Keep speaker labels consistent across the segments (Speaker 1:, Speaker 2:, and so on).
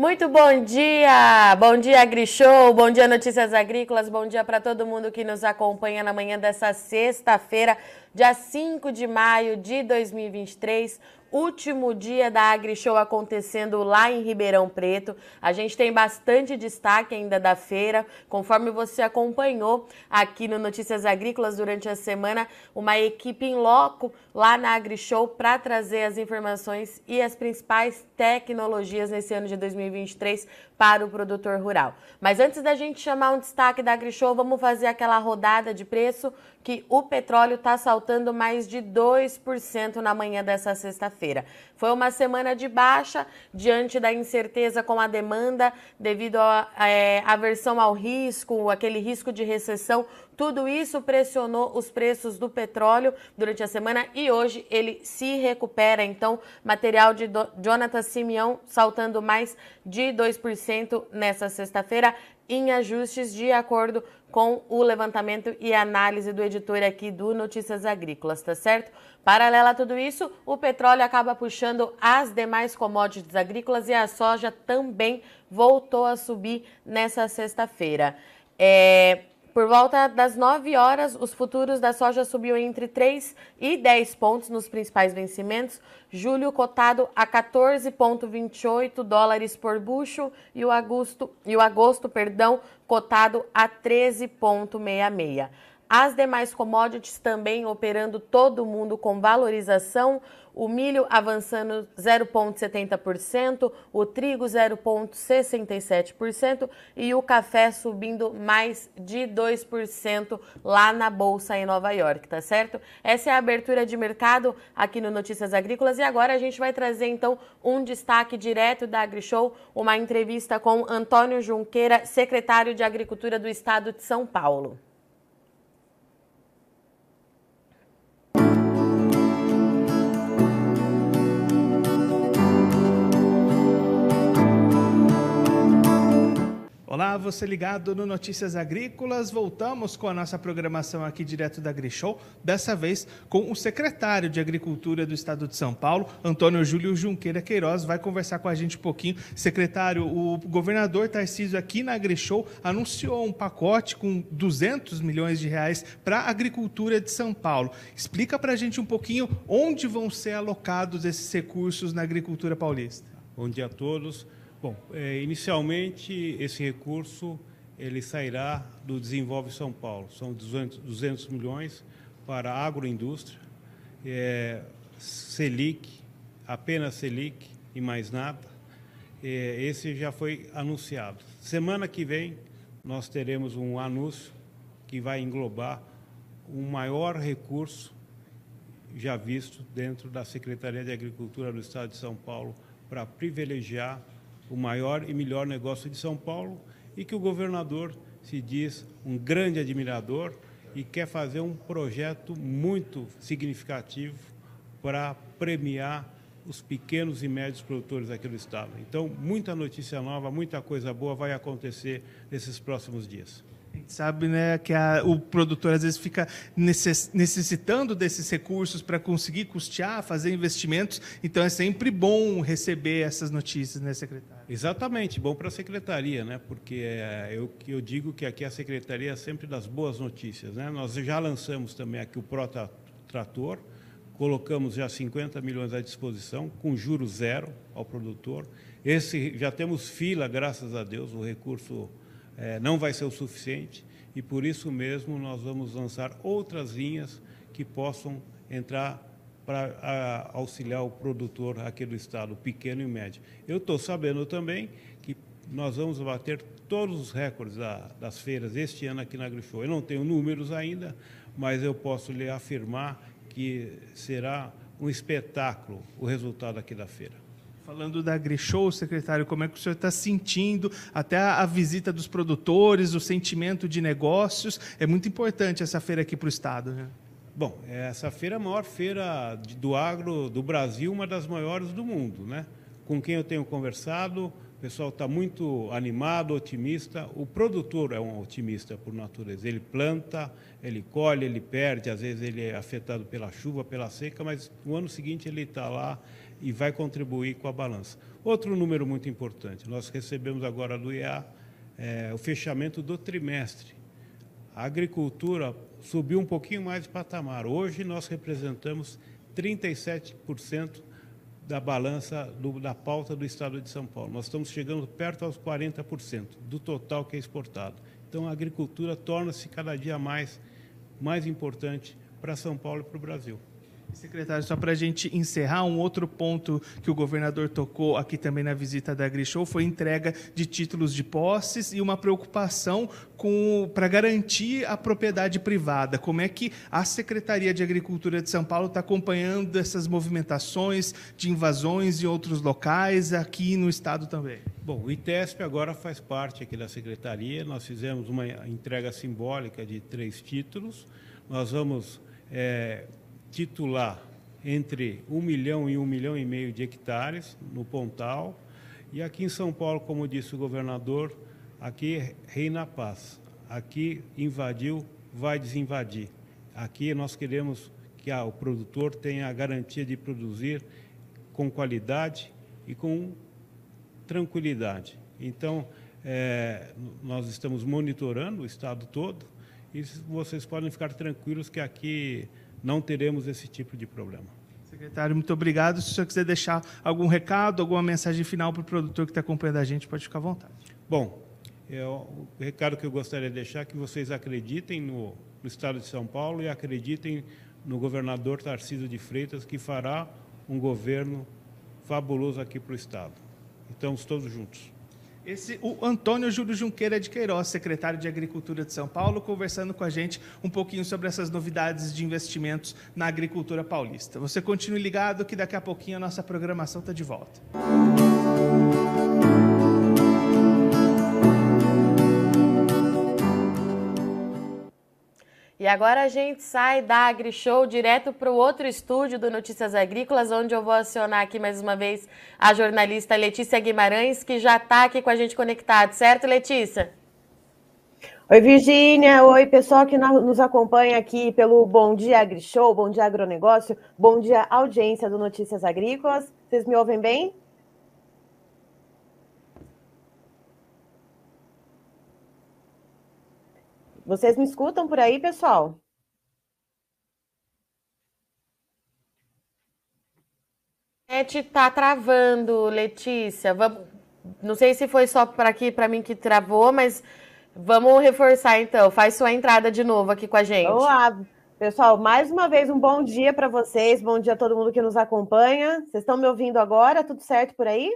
Speaker 1: Muito bom dia! Bom dia, AgriShow, bom dia, Notícias Agrícolas, bom dia para todo mundo que nos acompanha na manhã dessa sexta-feira, dia 5 de maio de 2023 último dia da AgriShow acontecendo lá em Ribeirão Preto. A gente tem bastante destaque ainda da feira, conforme você acompanhou aqui no Notícias Agrícolas durante a semana, uma equipe em loco lá na AgriShow para trazer as informações e as principais tecnologias nesse ano de 2023 para o produtor rural. Mas antes da gente chamar um destaque da AgriShow, vamos fazer aquela rodada de preço que o petróleo está saltando mais de 2% na manhã dessa sexta-feira. Foi uma semana de baixa diante da incerteza com a demanda devido à é, aversão ao risco, aquele risco de recessão. Tudo isso pressionou os preços do petróleo durante a semana e hoje ele se recupera. Então, material de Jonathan Simeão saltando mais de 2% nessa sexta-feira em ajustes de acordo com o levantamento e análise do editor aqui do Notícias Agrícolas, tá certo? Paralela a tudo isso, o petróleo acaba puxando as demais commodities agrícolas e a soja também voltou a subir nessa sexta-feira. É, por volta das 9 horas, os futuros da soja subiu entre 3 e 10 pontos nos principais vencimentos. Julho cotado a 14,28 dólares por bucho e o agosto, e o agosto perdão, cotado a 13,66. As demais commodities também operando todo mundo com valorização o milho avançando 0,70%, o trigo 0,67% e o café subindo mais de 2% lá na bolsa em Nova York, tá certo? Essa é a abertura de mercado aqui no Notícias Agrícolas e agora a gente vai trazer então um destaque direto da AgriShow, uma entrevista com Antônio Junqueira, secretário de Agricultura do Estado de São Paulo.
Speaker 2: Olá, você ligado no Notícias Agrícolas. Voltamos com a nossa programação aqui direto da AgriShow, dessa vez com o secretário de Agricultura do Estado de São Paulo, Antônio Júlio Junqueira Queiroz, vai conversar com a gente um pouquinho. Secretário, o governador Tarcísio aqui na AgriShow anunciou um pacote com 200 milhões de reais para a agricultura de São Paulo. Explica para a gente um pouquinho onde vão ser alocados esses recursos na agricultura paulista.
Speaker 3: Bom dia a todos. Bom, é, inicialmente esse recurso ele sairá do Desenvolve São Paulo. São 200, 200 milhões para a agroindústria, é, Selic, apenas Selic e mais nada. É, esse já foi anunciado. Semana que vem nós teremos um anúncio que vai englobar um maior recurso já visto dentro da Secretaria de Agricultura do Estado de São Paulo para privilegiar o maior e melhor negócio de São Paulo e que o governador se diz um grande admirador e quer fazer um projeto muito significativo para premiar os pequenos e médios produtores aqui do estado. Então, muita notícia nova, muita coisa boa vai acontecer nesses próximos dias.
Speaker 2: A gente sabe né, que a, o produtor às vezes fica necess, necessitando desses recursos para conseguir custear, fazer investimentos. Então é sempre bom receber essas notícias, né, secretário?
Speaker 3: Exatamente, bom para a secretaria, né? Porque é, eu, eu digo que aqui a secretaria é sempre das boas notícias. Né? Nós já lançamos também aqui o Prota Trator, colocamos já 50 milhões à disposição, com juros zero ao produtor. Esse já temos fila, graças a Deus, o recurso é, não vai ser o suficiente e por isso mesmo nós vamos lançar outras linhas que possam entrar para auxiliar o produtor aqui do estado, pequeno e médio. Eu estou sabendo também que nós vamos bater todos os recordes da, das feiras este ano aqui na AgriShow. Eu não tenho números ainda, mas eu posso lhe afirmar que será um espetáculo o resultado aqui da feira.
Speaker 2: Falando da AgriShow, secretário, como é que o senhor está sentindo até a, visita dos produtores, o sentimento de negócios? É muito importante essa feira aqui para o Estado. Né?
Speaker 3: Bom, essa feira é a maior feira do agro do Brasil, uma das maiores do mundo. Né? Com quem eu tenho conversado, o pessoal está muito animado, otimista. O produtor é um otimista por natureza. Ele planta, ele colhe, ele perde, às vezes ele é afetado pela chuva, pela seca, mas no ano seguinte ele está lá e vai contribuir com a balança. Outro número muito importante, nós recebemos agora do IEA é, o fechamento do trimestre. A agricultura subiu um pouquinho mais de patamar. Hoje nós representamos 37% da balança do, da pauta do Estado de São Paulo. Nós estamos chegando perto aos 40% do total que é exportado. Então a agricultura torna-se cada dia mais mais importante para São Paulo e para o Brasil.
Speaker 2: Secretário, só para a gente encerrar, um outro ponto que o governador tocou aqui também na visita da AgriShow foi a entrega de títulos de posses e uma preocupação para garantir a propriedade privada. Como é que a Secretaria de Agricultura de São Paulo está acompanhando essas movimentações de invasões em outros locais, aqui no Estado também?
Speaker 3: Bom, o ITESP agora faz parte aqui da Secretaria. Nós fizemos uma entrega simbólica de três títulos. Nós vamos... É, titular entre um milhão e um milhão e meio de hectares no Pontal. E aqui em São Paulo, como disse o governador, aqui reina a paz. Aqui invadiu, vai desinvadir. Aqui nós queremos que ah, o produtor tenha a garantia de produzir com qualidade e com tranquilidade. Então, é, nós estamos monitorando o estado todo e vocês podem ficar tranquilos que aqui não teremos esse tipo de problema.
Speaker 2: Secretário, muito obrigado. Se o senhor quiser deixar algum recado, alguma mensagem final para o produtor que está acompanhando a gente, pode ficar à vontade.
Speaker 3: Bom, eu, o recado que eu gostaria de deixar é que vocês acreditem no, no Estado de São Paulo e acreditem no governador Tarcísio de Freitas, que fará um governo fabuloso aqui para o Estado. Estamos todos juntos.
Speaker 2: Esse, o Antônio Júlio Junqueira de Queiroz, secretário de Agricultura de São Paulo, conversando com a gente um pouquinho sobre essas novidades de investimentos na agricultura paulista. Você continue ligado que daqui a pouquinho a nossa programação está de volta.
Speaker 1: E agora a gente sai da AgriShow direto para o outro estúdio do Notícias Agrícolas, onde eu vou acionar aqui mais uma vez a jornalista Letícia Guimarães, que já está aqui com a gente conectado, certo, Letícia?
Speaker 4: Oi, Virgínia. Oi, pessoal que nos acompanha aqui pelo Bom Dia AgriShow, Bom Dia Agronegócio, Bom Dia Audiência do Notícias Agrícolas. Vocês me ouvem bem? Vocês me escutam por aí, pessoal?
Speaker 1: Internet tá travando, Letícia. Vamos... Não sei se foi só para aqui, para mim que travou, mas vamos reforçar então. Faz sua entrada de novo aqui com a gente.
Speaker 4: Olá, pessoal. Mais uma vez um bom dia para vocês. Bom dia a todo mundo que nos acompanha. Vocês estão me ouvindo agora? Tudo certo por aí?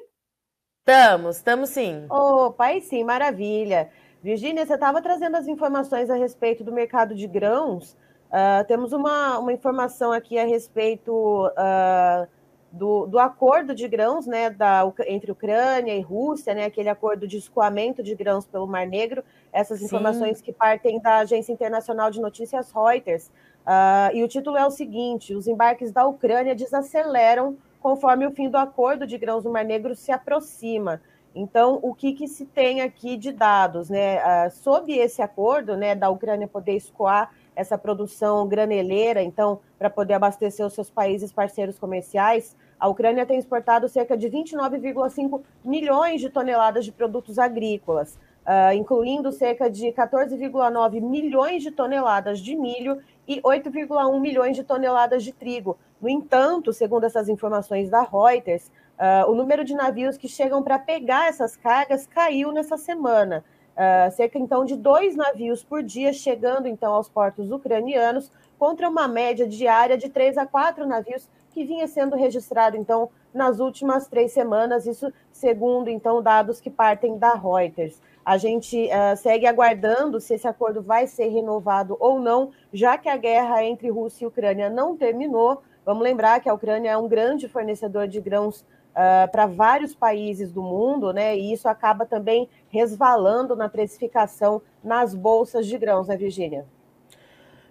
Speaker 1: Estamos, estamos sim.
Speaker 4: Opa, aí sim, maravilha. Virgínia, você estava trazendo as informações a respeito do mercado de grãos. Uh, temos uma, uma informação aqui a respeito uh, do, do acordo de grãos né, da, entre Ucrânia e Rússia, né, aquele acordo de escoamento de grãos pelo Mar Negro. Essas Sim. informações que partem da Agência Internacional de Notícias Reuters. Uh, e o título é o seguinte: os embarques da Ucrânia desaceleram conforme o fim do acordo de grãos do Mar Negro se aproxima. Então, o que, que se tem aqui de dados? Né? Ah, sob esse acordo né, da Ucrânia poder escoar essa produção graneleira, então, para poder abastecer os seus países parceiros comerciais, a Ucrânia tem exportado cerca de 29,5 milhões de toneladas de produtos agrícolas, uh, incluindo cerca de 14,9 milhões de toneladas de milho e 8,1 milhões de toneladas de trigo. No entanto, segundo essas informações da Reuters, Uh, o número de navios que chegam para pegar essas cargas caiu nessa semana. Uh, cerca então de dois navios por dia chegando então aos portos ucranianos, contra uma média diária de três a quatro navios que vinha sendo registrado então nas últimas três semanas, isso segundo então dados que partem da Reuters. A gente uh, segue aguardando se esse acordo vai ser renovado ou não, já que a guerra entre Rússia e Ucrânia não terminou. Vamos lembrar que a Ucrânia é um grande fornecedor de grãos uh, para vários países do mundo, né? E isso acaba também resvalando na precificação nas bolsas de grãos, né, Virgínia?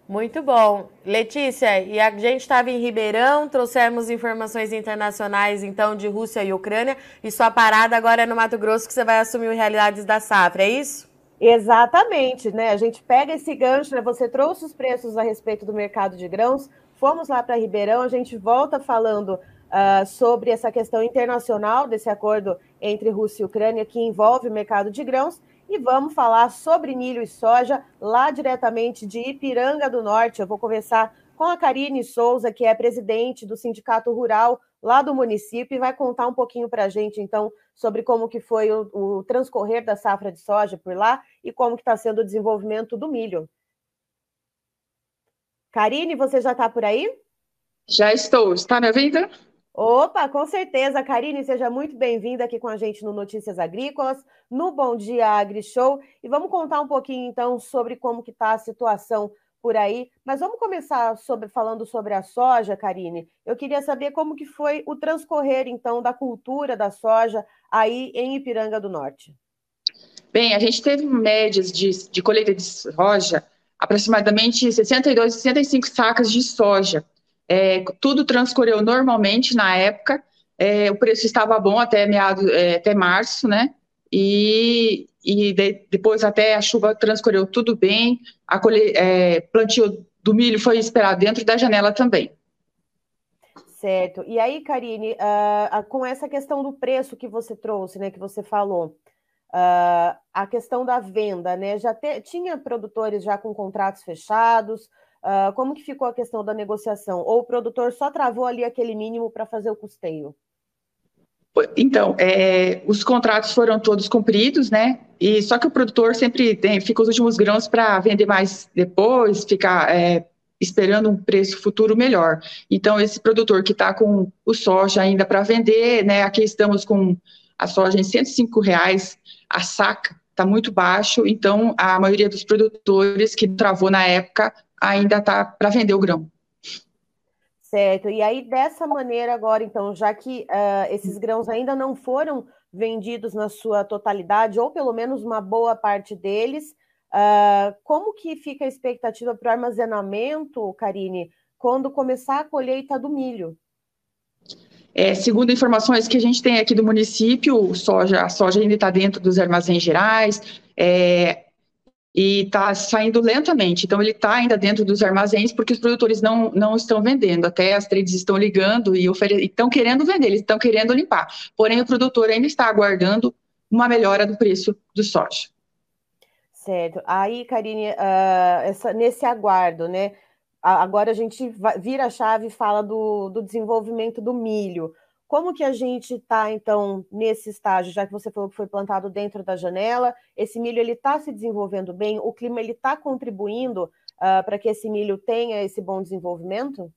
Speaker 1: Muito bom. Letícia, e a gente estava em Ribeirão, trouxemos informações internacionais, então, de Rússia e Ucrânia, e sua parada agora é no Mato Grosso, que você vai assumir o Realidades da Safra, é isso?
Speaker 4: Exatamente, né? A gente pega esse gancho, né? Você trouxe os preços a respeito do mercado de grãos, fomos lá para Ribeirão, a gente volta falando uh, sobre essa questão internacional desse acordo entre Rússia e Ucrânia que envolve o mercado de grãos. E vamos falar sobre milho e soja lá diretamente de Ipiranga do Norte. Eu vou conversar com a Karine Souza, que é presidente do Sindicato Rural lá do município, e vai contar um pouquinho para a gente, então, sobre como que foi o, o, transcorrer da safra de soja por lá e como que está sendo o desenvolvimento do milho. Karine, você já está por aí?
Speaker 5: Já estou. Está me ouvindo?
Speaker 4: Opa, com certeza. Karine, seja muito bem-vinda aqui com a gente no Notícias Agrícolas, no Bom Dia Agri Show. E vamos contar um pouquinho, então, sobre como que está a situação por aí. Mas vamos começar sobre, falando sobre a soja, Karine. Eu queria saber como que foi o transcorrer, então, da cultura da soja aí em Ipiranga do Norte.
Speaker 5: Bem, a gente teve médias de, de colheita de soja, aproximadamente 62, 65 sacas de soja é, tudo transcorreu normalmente na época. É, o preço estava bom até meado, é, até março, né? E, e de, depois até a chuva transcorreu tudo bem. A colhe, é, plantio do milho foi esperado dentro da janela também.
Speaker 4: Certo. E aí, Karine, uh, com essa questão do preço que você trouxe, né, que você falou, uh, a questão da venda, né, já te, tinha produtores já com contratos fechados, Uh, como que ficou a questão da negociação? Ou o produtor só travou ali aquele mínimo para fazer o custeio?
Speaker 5: Então, é, os contratos foram todos cumpridos, né? E só que o produtor sempre tem, fica os últimos grãos para vender mais depois, ficar é, esperando um preço futuro melhor. Então, esse produtor que está com o soja ainda para vender, né? Aqui estamos com a soja em 105 reais a saca, está muito baixo. Então, a maioria dos produtores que travou na época ainda está para vender o grão.
Speaker 4: Certo. E aí, dessa maneira, agora, então, já que uh, esses grãos ainda não foram vendidos na sua totalidade, ou pelo menos uma boa parte deles, uh, como que fica a expectativa para o armazenamento, Karine, quando começar a colheita do milho?
Speaker 5: É, segundo informações que a gente tem aqui do município, soja, a soja ainda está dentro dos armazéns gerais. É, e está saindo lentamente. Então, ele está ainda dentro dos armazéns porque os produtores não, não estão vendendo. Até as trades estão ligando e estão querendo vender, eles estão querendo limpar. Porém, o produtor ainda está aguardando uma melhora do preço do soja.
Speaker 4: Certo. Aí, Karine, uh, essa, nesse aguardo, né? Agora a gente vira a chave e fala do, do desenvolvimento do milho. Como que a gente está, então, nesse estágio, já que você falou que foi plantado dentro da janela, esse milho ele está se desenvolvendo bem, o clima ele está contribuindo uh, para que esse milho tenha esse bom desenvolvimento?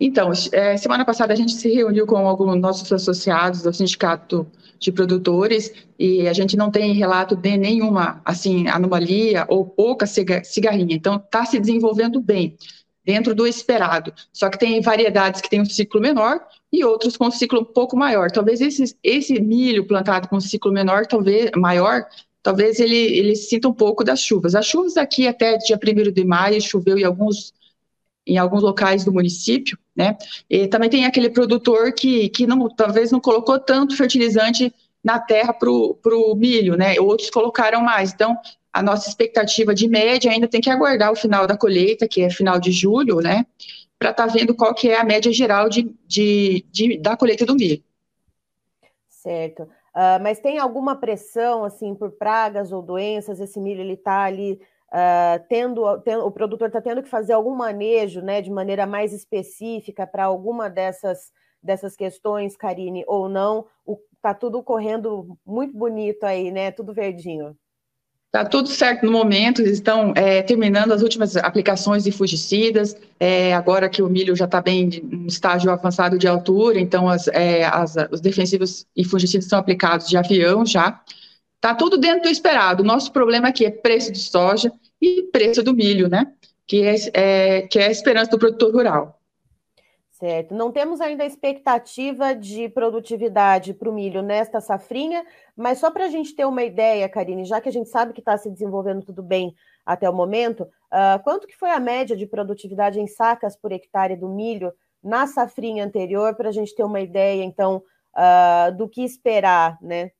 Speaker 5: Então, é, semana passada a gente se reuniu com alguns nossos associados do sindicato de produtores e a gente não tem relato de nenhuma assim anomalia ou pouca cigarrinha. Então, está se desenvolvendo bem dentro do esperado. Só que tem variedades que têm um ciclo menor e outros com um ciclo um pouco maior. Talvez esse, esse milho plantado com um ciclo menor, talvez maior, talvez ele, ele sinta um pouco das chuvas. As chuvas aqui até dia 1 de maio choveu em alguns em alguns locais do município, né? E também tem aquele produtor que, que não, talvez não colocou tanto fertilizante na terra para o milho, né? Outros colocaram mais. Então, a nossa expectativa de média ainda tem que aguardar o final da colheita, que é final de julho, né? Para estar tá vendo qual que é a média geral de, de, de da colheita do milho.
Speaker 4: Certo. Uh, mas tem alguma pressão, assim, por pragas ou doenças? Esse milho, ele está ali uh, tendo, tendo, o produtor está tendo que fazer algum manejo, né, de maneira mais específica para alguma dessas, dessas questões, Karine, ou não? Está tudo correndo muito bonito aí, né? Tudo verdinho.
Speaker 5: Está tudo certo no momento, estão é, terminando as últimas aplicações de fungicidas, é, agora que o milho já está bem em estágio avançado de altura, então as, é, as, os defensivos e fungicidas são aplicados de avião já. Está tudo dentro do esperado. O nosso problema aqui é preço de soja e preço do milho, né? Que é, é que é a esperança do produtor rural.
Speaker 4: Certo. Não temos ainda a expectativa de produtividade para o milho nesta safrinha, mas só para a gente ter uma ideia, Karine, já que a gente sabe que está se desenvolvendo tudo bem até o momento, uh, quanto que foi a média de produtividade em sacas por hectare do milho na safrinha anterior, para a gente ter uma ideia, então, uh, do que esperar, né?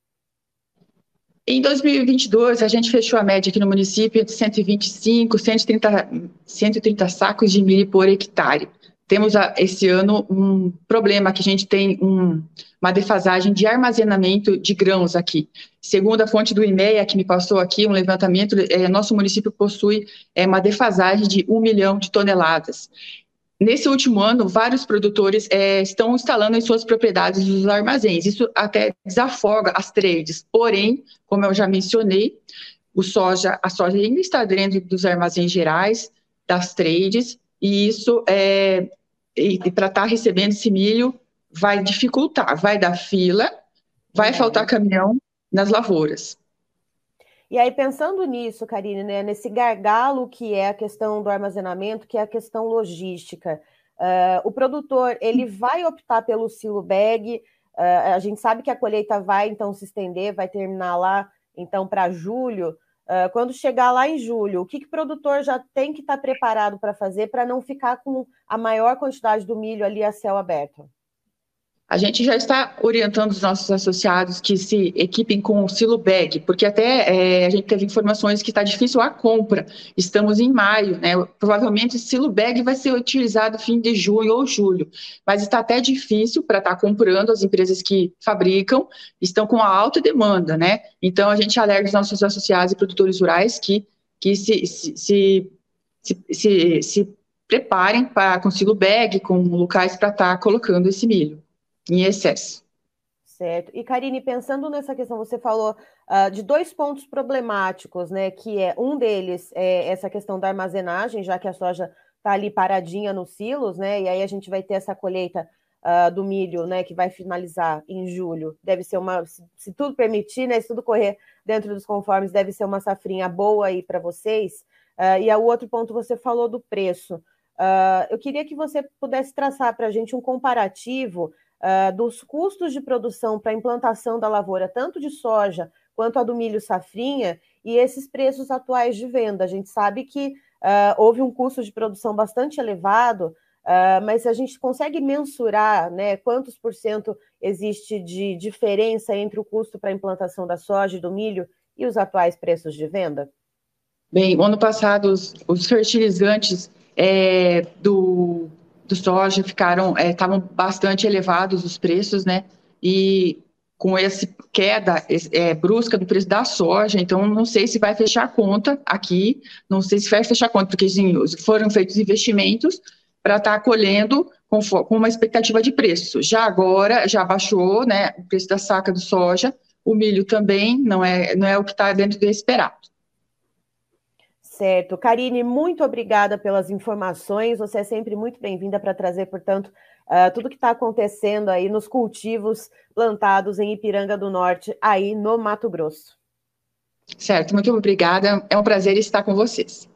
Speaker 5: Em 2022, a gente fechou a média aqui no município de 125, 130, 130 sacos de milho por hectare temos esse ano um problema que a gente tem um, uma defasagem de armazenamento de grãos aqui. Segundo a fonte do IMEA, que me passou aqui um levantamento, é, nosso município possui é, uma defasagem de um milhão de toneladas. Nesse último ano, vários produtores é, estão instalando em suas propriedades os armazéns. Isso até desafoga as trades. Porém, como eu já mencionei, o soja, a soja ainda está dentro dos armazéns gerais, das trades, e isso é, e, e para estar tá recebendo esse milho vai dificultar, vai dar fila, vai uhum. faltar caminhão nas lavouras.
Speaker 4: E aí, pensando nisso, Karine, né, nesse gargalo que é a questão do armazenamento, que é a questão logística, uh, o produtor ele vai optar pelo silo bag, uh, a gente sabe que a colheita vai então se estender, vai terminar lá então para julho, quando chegar lá em julho, o que, que o produtor já tem que estar tá preparado para fazer para não ficar com a maior quantidade do milho ali a céu aberto?
Speaker 5: A gente já está orientando os nossos associados que se equipem com o silo bag, porque até é, a gente teve informações que está difícil a compra. Estamos em maio, né? Provavelmente o silo bag vai ser utilizado fim de junho ou julho, mas está até difícil para estar tá comprando. As empresas que fabricam estão com alta demanda, né? Então a gente alerta os nossos associados e produtores rurais que, que se, se, se, se, se preparem para com silo bag, com locais para estar tá colocando esse milho em excesso.
Speaker 4: Certo. E Karine, pensando nessa questão, você falou uh, de dois pontos problemáticos, né? Que é um deles é essa questão da armazenagem, já que a soja está ali paradinha nos silos, né? E aí a gente vai ter essa colheita uh, do milho, né? Que vai finalizar em julho. Deve ser uma, se, se tudo permitir, né? Se tudo correr dentro dos conformes, deve ser uma safrinha boa aí para vocês. Uh, e o outro ponto você falou do preço. Eu queria que você pudesse traçar para a gente um comparativo uh, dos custos de produção para a implantação da lavoura, tanto de soja quanto a do milho safrinha, e esses preços atuais de venda. A gente sabe que uh, houve um custo de produção bastante elevado, uh, mas a gente consegue mensurar né, quantos por cento existe de diferença entre o custo para a implantação da soja e do milho e os atuais preços de venda?
Speaker 5: Bem, ano passado os, os fertilizantes é, do do soja ficaram estavam é, bastante elevados os preços, né? E com essa queda é, brusca do preço da soja, então não sei se vai fechar a conta aqui, não sei se vai fechar a conta, porque sim, foram feitos investimentos para estar tá colhendo com, com, uma expectativa de preço. Já agora, já baixou né, o preço da saca do soja, o milho também não é, não é o que está dentro do esperado.
Speaker 4: Certo. Karine, muito obrigada pelas informações. Você é sempre muito bem-vinda para trazer, portanto, uh, tudo que está acontecendo aí nos cultivos plantados em Ipiranga do Norte, aí no Mato Grosso.
Speaker 5: Certo, muito obrigada. É um prazer estar com vocês.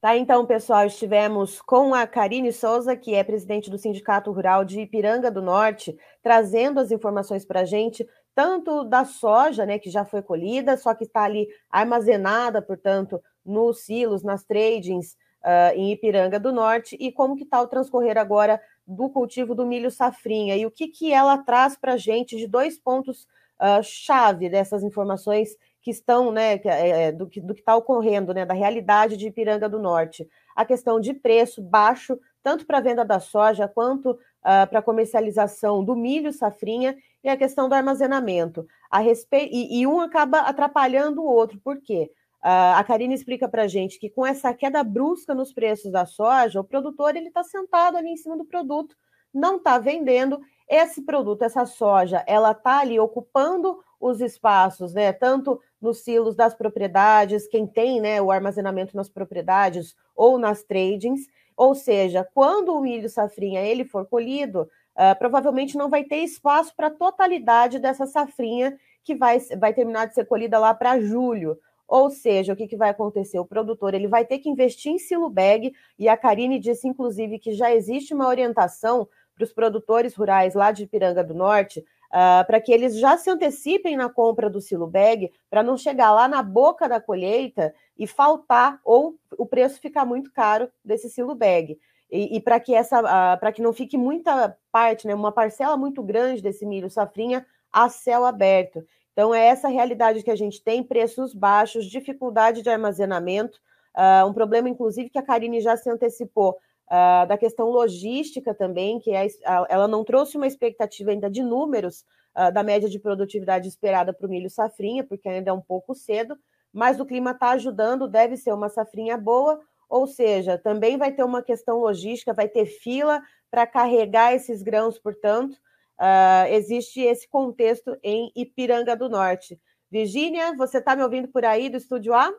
Speaker 4: Tá, então, pessoal, estivemos com a Karine Souza, que é presidente do Sindicato Rural de Ipiranga do Norte, trazendo as informações para a gente tanto da soja, né, que já foi colhida, só que está ali armazenada, portanto, nos silos, nas tradings uh, em Ipiranga do Norte, e como que está o transcorrer agora do cultivo do milho safrinha, e o que, que ela traz para a gente de dois pontos uh, chave dessas informações que estão, né, é, é, do que do está ocorrendo, né, da realidade de Ipiranga do Norte. A questão de preço baixo, tanto para a venda da soja quanto uh, para a comercialização do milho safrinha, e a questão do armazenamento. A respe... e, e um acaba atrapalhando o outro, por quê? Uh, a Karine explica para a gente que com essa queda brusca nos preços da soja, o produtor ele está sentado ali em cima do produto, não está vendendo. Esse produto, essa soja, ela está ali ocupando os espaços, né? Tanto nos silos das propriedades, quem tem né, o armazenamento nas propriedades ou nas tradings. Ou seja, quando o milho safrinha ele for colhido, uh, provavelmente não vai ter espaço para a totalidade dessa safrinha que vai, vai terminar de ser colhida lá para julho. Ou seja, o que, que vai acontecer? O produtor ele vai ter que investir em silo bag, e a Karine disse, inclusive, que já existe uma orientação para os produtores rurais lá de Piranga do Norte, uh, para que eles já se antecipem na compra do silo bag, para não chegar lá na boca da colheita e faltar, ou o preço ficar muito caro desse silo bag. E, e para que essa, para que não fique muita parte, né, uma parcela muito grande desse milho safrinha a céu aberto. Então é essa realidade que a gente tem, preços baixos, dificuldade de armazenamento, uh, um problema inclusive que a Karine já se antecipou uh, da questão logística também, que é, ela não trouxe uma expectativa ainda de números uh, da média de produtividade esperada para o milho safrinha, porque ainda é um pouco cedo, mas o clima está ajudando, deve ser uma safrinha boa, ou seja, também vai ter uma questão logística, vai ter fila para carregar esses grãos, portanto, uh, existe esse contexto em Ipiranga do Norte. Virgínia, você está me ouvindo por aí do Estúdio A?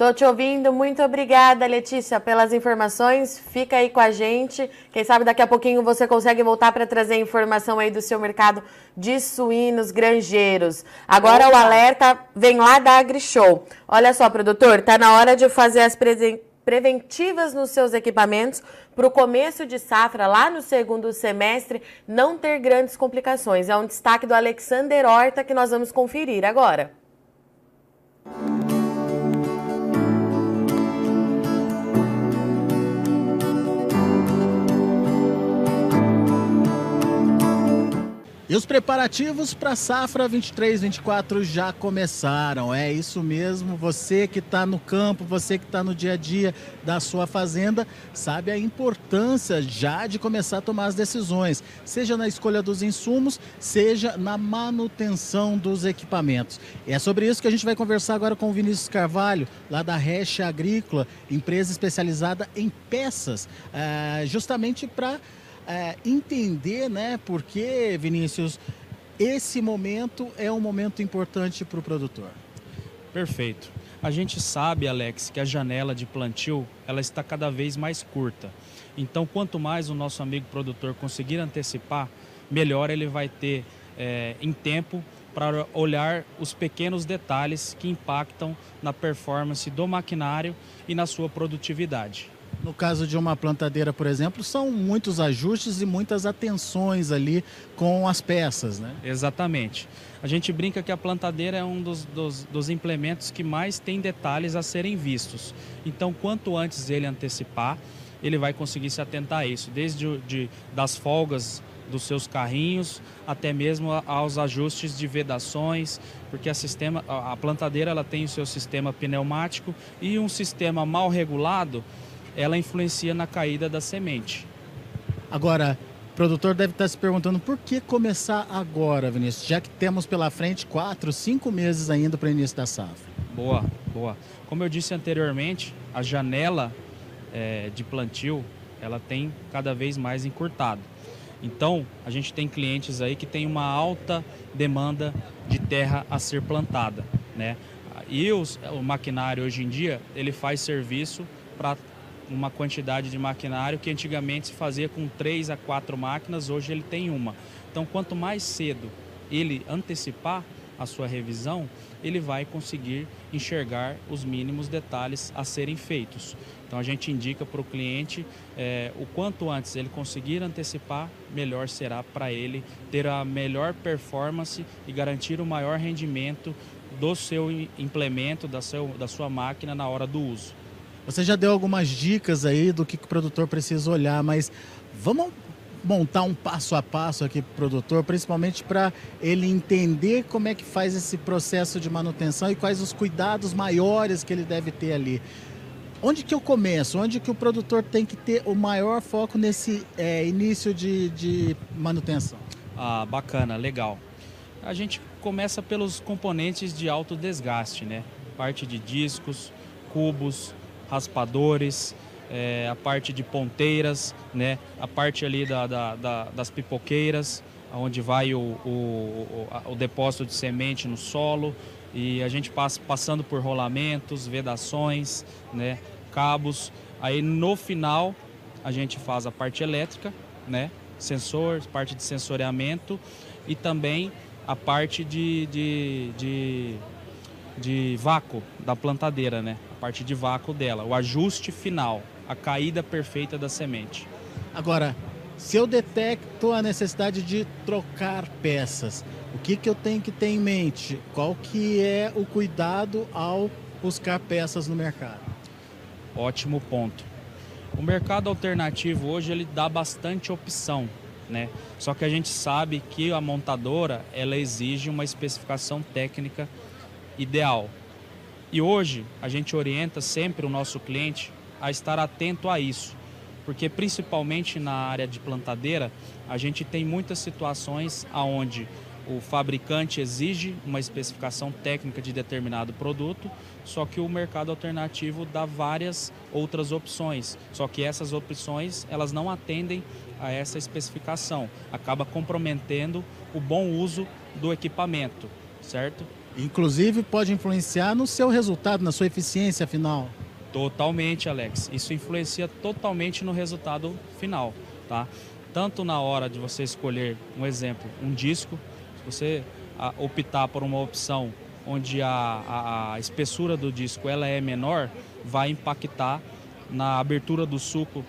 Speaker 1: Estou te ouvindo. Muito obrigada, Letícia, pelas informações. Fica aí com a gente. Quem sabe daqui a pouquinho você consegue voltar para trazer informação aí do seu mercado de suínos granjeiros. Agora Opa. o alerta vem lá da AgriShow. Olha só, produtor, tá na hora de fazer as preventivas nos seus equipamentos para o começo de safra, lá no segundo semestre, não ter grandes complicações. É um destaque do Alexander Horta que nós vamos conferir agora.
Speaker 6: E os preparativos para a safra 23-24 já começaram. É isso mesmo. Você que está no campo, você que está no dia a dia da sua fazenda, sabe a importância já de começar a tomar as decisões, seja na escolha dos insumos, seja na manutenção dos equipamentos. E é sobre isso que a gente vai conversar agora com o Vinícius Carvalho, lá da Recha Agrícola, empresa especializada em peças, eh, justamente para é, entender, né, porque, Vinícius, esse momento é um momento importante para o produtor.
Speaker 7: Perfeito. A gente sabe, Alex, que a janela de plantio ela está cada vez mais curta. Então, quanto mais o nosso amigo produtor conseguir antecipar, melhor ele vai ter é, em tempo para olhar os pequenos detalhes que impactam na performance do maquinário e na sua produtividade.
Speaker 6: No caso de uma plantadeira, por exemplo, são muitos ajustes e muitas atenções ali com as peças, né?
Speaker 7: Exatamente. A gente brinca que a plantadeira é um dos, dos, dos implementos que mais tem detalhes a serem vistos. Então, quanto antes ele antecipar, ele vai conseguir se atentar a isso, desde de, das folgas dos seus carrinhos, até mesmo aos ajustes de vedações, porque a, sistema, a plantadeira ela tem o seu sistema pneumático e um sistema mal regulado ela influencia na caída da semente.
Speaker 6: Agora, o produtor deve estar se perguntando por que começar agora, Vinícius, já que temos pela frente quatro, cinco meses ainda para o início da safra.
Speaker 7: Boa, boa. Como eu disse anteriormente, a janela é, de plantio ela tem cada vez mais encurtado. Então, a gente tem clientes aí que tem uma alta demanda de terra a ser plantada, né? E os, o maquinário hoje em dia, ele faz serviço para uma quantidade de maquinário que antigamente se fazia com três a quatro máquinas, hoje ele tem uma. Então, quanto mais cedo ele antecipar a sua revisão, ele vai conseguir enxergar os mínimos detalhes a serem feitos. Então a gente indica para o cliente é, o quanto antes ele conseguir antecipar, melhor será para ele ter a melhor performance e garantir o maior rendimento do seu implemento, da, seu, da sua máquina na hora do uso.
Speaker 6: Você já deu algumas dicas aí do que, o produtor precisa olhar, mas vamos montar um passo a passo aqui para o produtor, principalmente para ele entender como é que faz esse processo de manutenção e quais os cuidados maiores que ele deve ter ali. Onde que eu começo? Onde que o produtor tem que ter o maior foco nesse é, início de, de manutenção?
Speaker 7: Ah, bacana, legal. A gente começa pelos componentes de alto desgaste, né? Parte de discos, cubos, raspadores, é, a parte de ponteiras, né? a parte ali da, da, da, das pipoqueiras, onde vai o, o, o, depósito de semente no solo e a gente passa passando por rolamentos, vedações, né? cabos. Aí no final a gente faz a parte elétrica, né? sensor, parte de sensoriamento e também a parte de, de, de, de vácuo da plantadeira, né? Parte de vácuo dela, o ajuste final, a caída perfeita da semente.
Speaker 6: Agora, se eu detecto a necessidade de trocar peças, o que, que eu tenho que ter em mente? Qual que é o cuidado ao buscar peças no mercado?
Speaker 7: Ótimo ponto. O mercado alternativo hoje ele dá bastante opção, né? Só que a gente sabe que a montadora ela exige uma especificação técnica ideal. E hoje a gente orienta sempre o nosso cliente a estar atento a isso, porque principalmente na área de plantadeira, a gente tem muitas situações aonde o fabricante exige uma especificação técnica de determinado produto, só que o mercado alternativo dá várias outras opções. Só que essas opções elas não atendem a essa especificação, acaba comprometendo o bom uso do equipamento, certo?
Speaker 6: Inclusive pode influenciar no seu resultado, na sua eficiência final.
Speaker 7: Totalmente, Alex. Isso influencia totalmente no resultado final, tá? Tanto na hora de você escolher, um exemplo, um disco, se você optar por uma opção onde a, a, a espessura do disco ela é menor, vai impactar na abertura do suco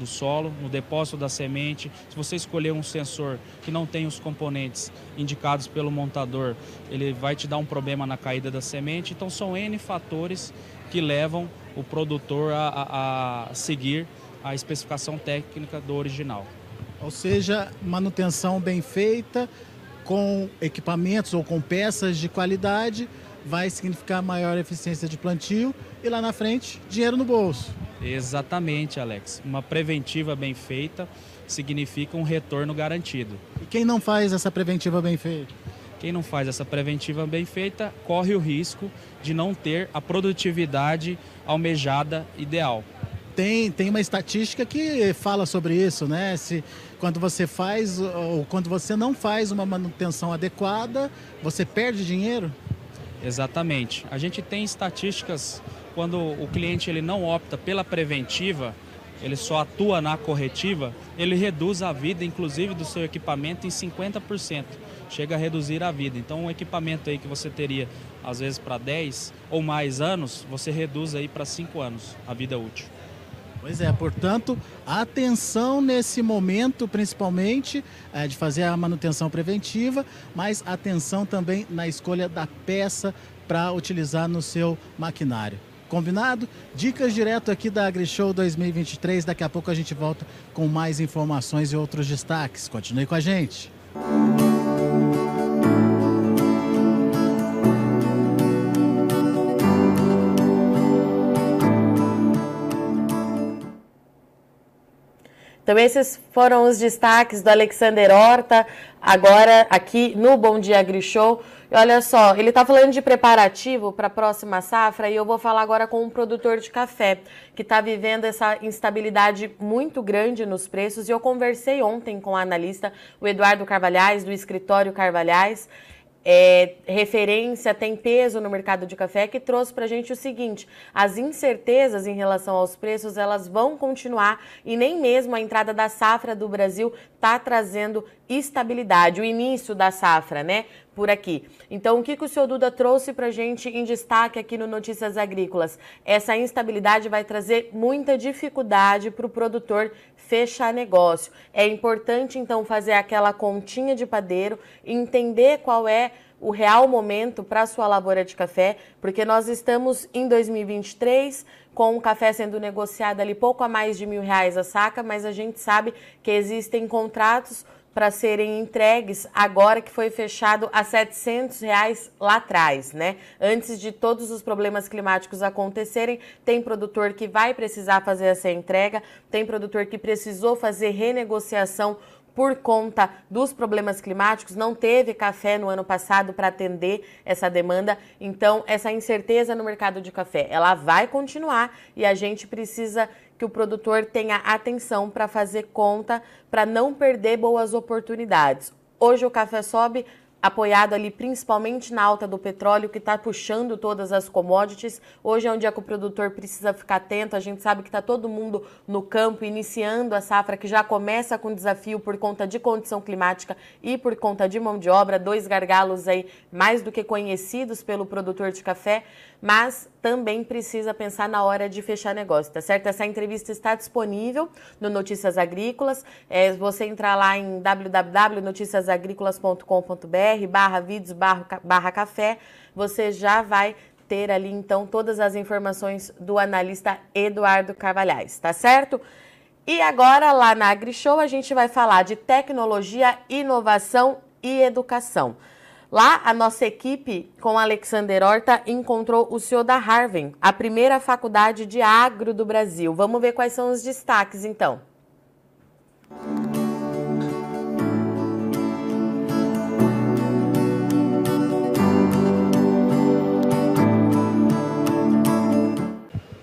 Speaker 7: do solo, no depósito da semente. Se você escolher um sensor que não tem os componentes indicados pelo montador, ele vai te dar um problema na caída da semente. Então são N fatores que levam o produtor a, a, a seguir a especificação técnica do original.
Speaker 6: Ou seja, manutenção bem feita, com equipamentos ou com peças de qualidade, vai significar maior eficiência de plantio e lá na frente, dinheiro no bolso.
Speaker 7: Exatamente, Alex. Uma preventiva bem feita significa um retorno garantido.
Speaker 6: E quem não faz essa preventiva bem feita?
Speaker 7: Quem não faz essa preventiva bem feita corre o risco de não ter a produtividade almejada ideal.
Speaker 6: Tem, tem uma estatística que fala sobre isso, né? Se quando você faz ou quando você não faz uma manutenção adequada, você perde dinheiro?
Speaker 7: Exatamente. A gente tem estatísticas quando o cliente ele não opta pela preventiva, ele só atua na corretiva, ele reduz a vida, inclusive, do seu equipamento em 50%. Chega a reduzir a vida. Então, um equipamento aí que você teria, às vezes, para 10 ou mais anos, você reduz aí para 5 anos a vida útil.
Speaker 6: Pois é, portanto, atenção nesse momento, principalmente, é, de fazer a manutenção preventiva, mas atenção também na escolha da peça para utilizar no seu maquinário. Combinado? Dicas direto aqui da AgriShow 2023. Daqui a pouco a gente volta com mais informações e outros destaques. Continue com a gente.
Speaker 1: Então, esses foram os destaques do Alexander Horta, agora aqui no Bom Dia AgriShow. Show. Olha só, ele está falando de preparativo para a próxima safra e eu vou falar agora com um produtor de café que está vivendo essa instabilidade muito grande nos preços. E eu conversei ontem com o analista, o Eduardo Carvalhais, do escritório Carvalhais é, referência, tem peso no mercado de café, que trouxe para a gente o seguinte: as incertezas em relação aos preços elas vão continuar e nem mesmo a entrada da safra do Brasil está trazendo estabilidade, o início da safra, né? Por aqui. Então, o que, que o senhor Duda trouxe para gente em destaque aqui no Notícias Agrícolas? Essa instabilidade vai trazer muita dificuldade para o produtor fechar negócio. É importante, então, fazer aquela continha de padeiro, entender qual é o real momento para a sua lavoura de café, porque nós estamos em 2023 com o café sendo negociado ali pouco a mais de mil reais a saca, mas a gente sabe que existem contratos para serem entregues agora que foi fechado a 700 reais lá atrás, né? Antes de todos os problemas climáticos acontecerem, tem produtor que vai precisar fazer essa entrega, tem produtor que precisou fazer renegociação por conta dos problemas climáticos, não teve café no ano passado para atender essa demanda. Então, essa incerteza no mercado de café, ela vai continuar e a gente precisa que o produtor tenha atenção para fazer conta, para não perder boas oportunidades. Hoje o café sobe, apoiado ali principalmente na alta do petróleo, que está puxando todas as commodities. Hoje é um dia que o produtor precisa ficar atento. A gente sabe que está todo mundo no campo iniciando a safra, que já começa com desafio por conta de condição climática e por conta de mão de obra, dois gargalos aí mais do que conhecidos pelo produtor de café mas também precisa pensar na hora de fechar negócio, tá certo? Essa entrevista está disponível no Notícias Agrícolas. É, você entrar lá em www.noticiasagricolas.com.br barra vídeos barra, café, você já vai ter ali então todas as informações do analista Eduardo Carvalhais, tá certo? E agora lá na AgriShow a gente vai falar de tecnologia, inovação e educação. Lá, a nossa equipe, com Alexander Horta, encontrou o senhor da Harvard, a primeira faculdade de agro do Brasil. Vamos ver quais são os destaques, então.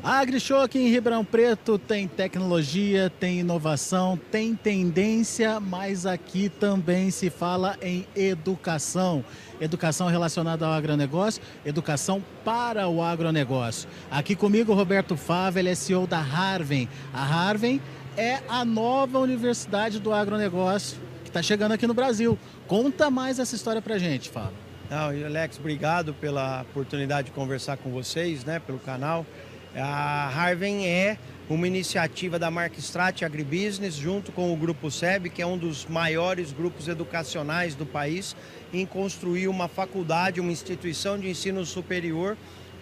Speaker 6: A AgriShow aqui em Ribeirão Preto tem tecnologia, tem inovação, tem tendência, mas aqui também se fala em educação. Educação relacionada ao agronegócio, educação para o agronegócio. Aqui comigo Roberto Fava, ele é CEO da Harvard. A Harvard é a nova universidade do agronegócio que está chegando aqui no Brasil. Conta mais essa história para gente, Fava.
Speaker 8: Alex, obrigado pela oportunidade de conversar com vocês, né, pelo canal. A Harvem é uma iniciativa da marca Strat Agribusiness, junto com o Grupo SEB, que é um dos maiores grupos educacionais do país, em construir uma faculdade, uma instituição de ensino superior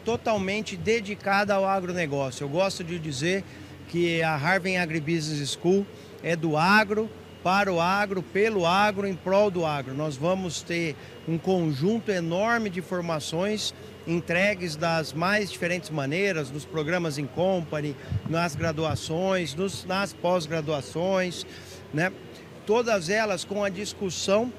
Speaker 8: totalmente dedicada ao agronegócio. Eu gosto de dizer que a Harvard Agribusiness School é do agro, para o agro, pelo agro, em prol do agro. Nós vamos ter um conjunto enorme de formações entregues das mais diferentes maneiras, nos programas em company, nas graduações, nos, nas pós-graduações, né? todas elas com a discussão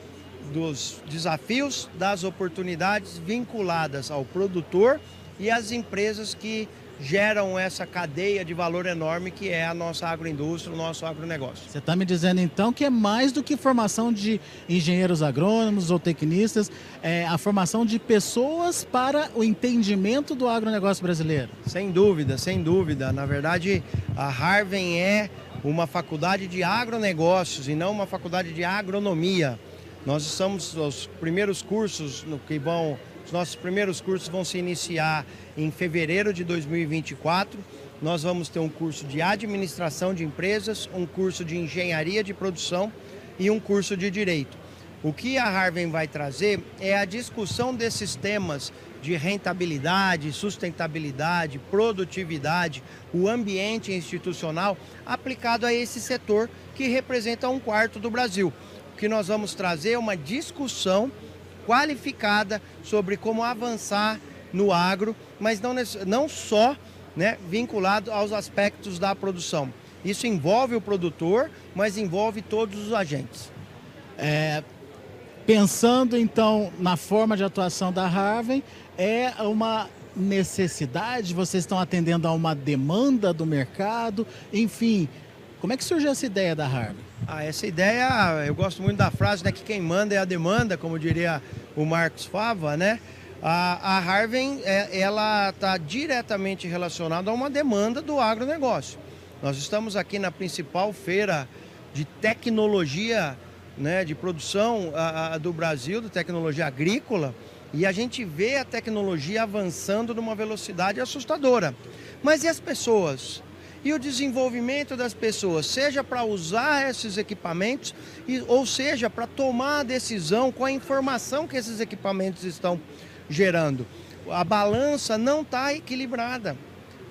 Speaker 8: dos desafios, das oportunidades vinculadas ao produtor e às empresas que geram essa cadeia de valor enorme que é a nossa agroindústria, o nosso agronegócio.
Speaker 6: Você está me dizendo então que é mais do que formação de engenheiros agrônomos ou tecnistas, é a formação de pessoas para o entendimento do agronegócio brasileiro?
Speaker 8: Sem dúvida, sem dúvida. Na verdade, a Harvard é uma faculdade de agronegócios e não uma faculdade de agronomia. Nós estamos os primeiros cursos no que vão os nossos primeiros cursos vão se iniciar em fevereiro de 2024. Nós vamos ter um curso de administração de empresas, um curso de engenharia de produção e um curso de direito. O que a Harvard vai trazer é a discussão desses temas de rentabilidade, sustentabilidade, produtividade, o ambiente institucional aplicado a esse setor que representa um quarto do Brasil. O que nós vamos trazer é uma discussão qualificada sobre como avançar no agro, mas não, não só né, vinculado aos aspectos da produção. Isso envolve o produtor, mas envolve todos os agentes.
Speaker 6: É, pensando então na forma de atuação da Harvey, é uma necessidade, vocês estão atendendo a uma demanda do mercado, enfim, como é que surgiu essa ideia da Harvey?
Speaker 8: Ah, essa ideia, eu gosto muito da frase, né, que quem manda é a demanda, como diria o Marcos Fava, né? A, a Harvey, é, ela está diretamente relacionada a uma demanda do agronegócio. Nós estamos aqui na principal feira de tecnologia, né, de produção a, a, do Brasil, de tecnologia agrícola, e a gente vê a tecnologia avançando numa velocidade assustadora. Mas e as pessoas? E o desenvolvimento das pessoas, seja para usar esses equipamentos, ou seja, para tomar a decisão com a informação que esses equipamentos estão gerando. A balança não está equilibrada.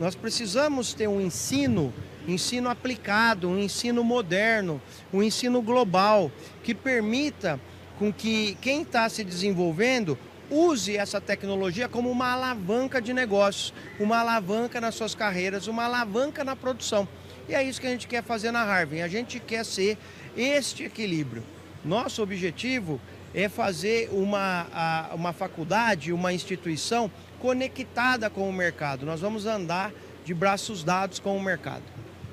Speaker 8: Nós precisamos ter um ensino, ensino aplicado, um ensino moderno, um ensino global, que permita com que quem está se desenvolvendo use essa tecnologia como uma alavanca de negócios, uma alavanca nas suas carreiras, uma alavanca na produção. E é isso que a gente quer fazer na Harvard. A gente quer ser este equilíbrio. Nosso objetivo é fazer uma, uma faculdade, uma instituição conectada com o mercado. Nós vamos andar de braços dados com o mercado.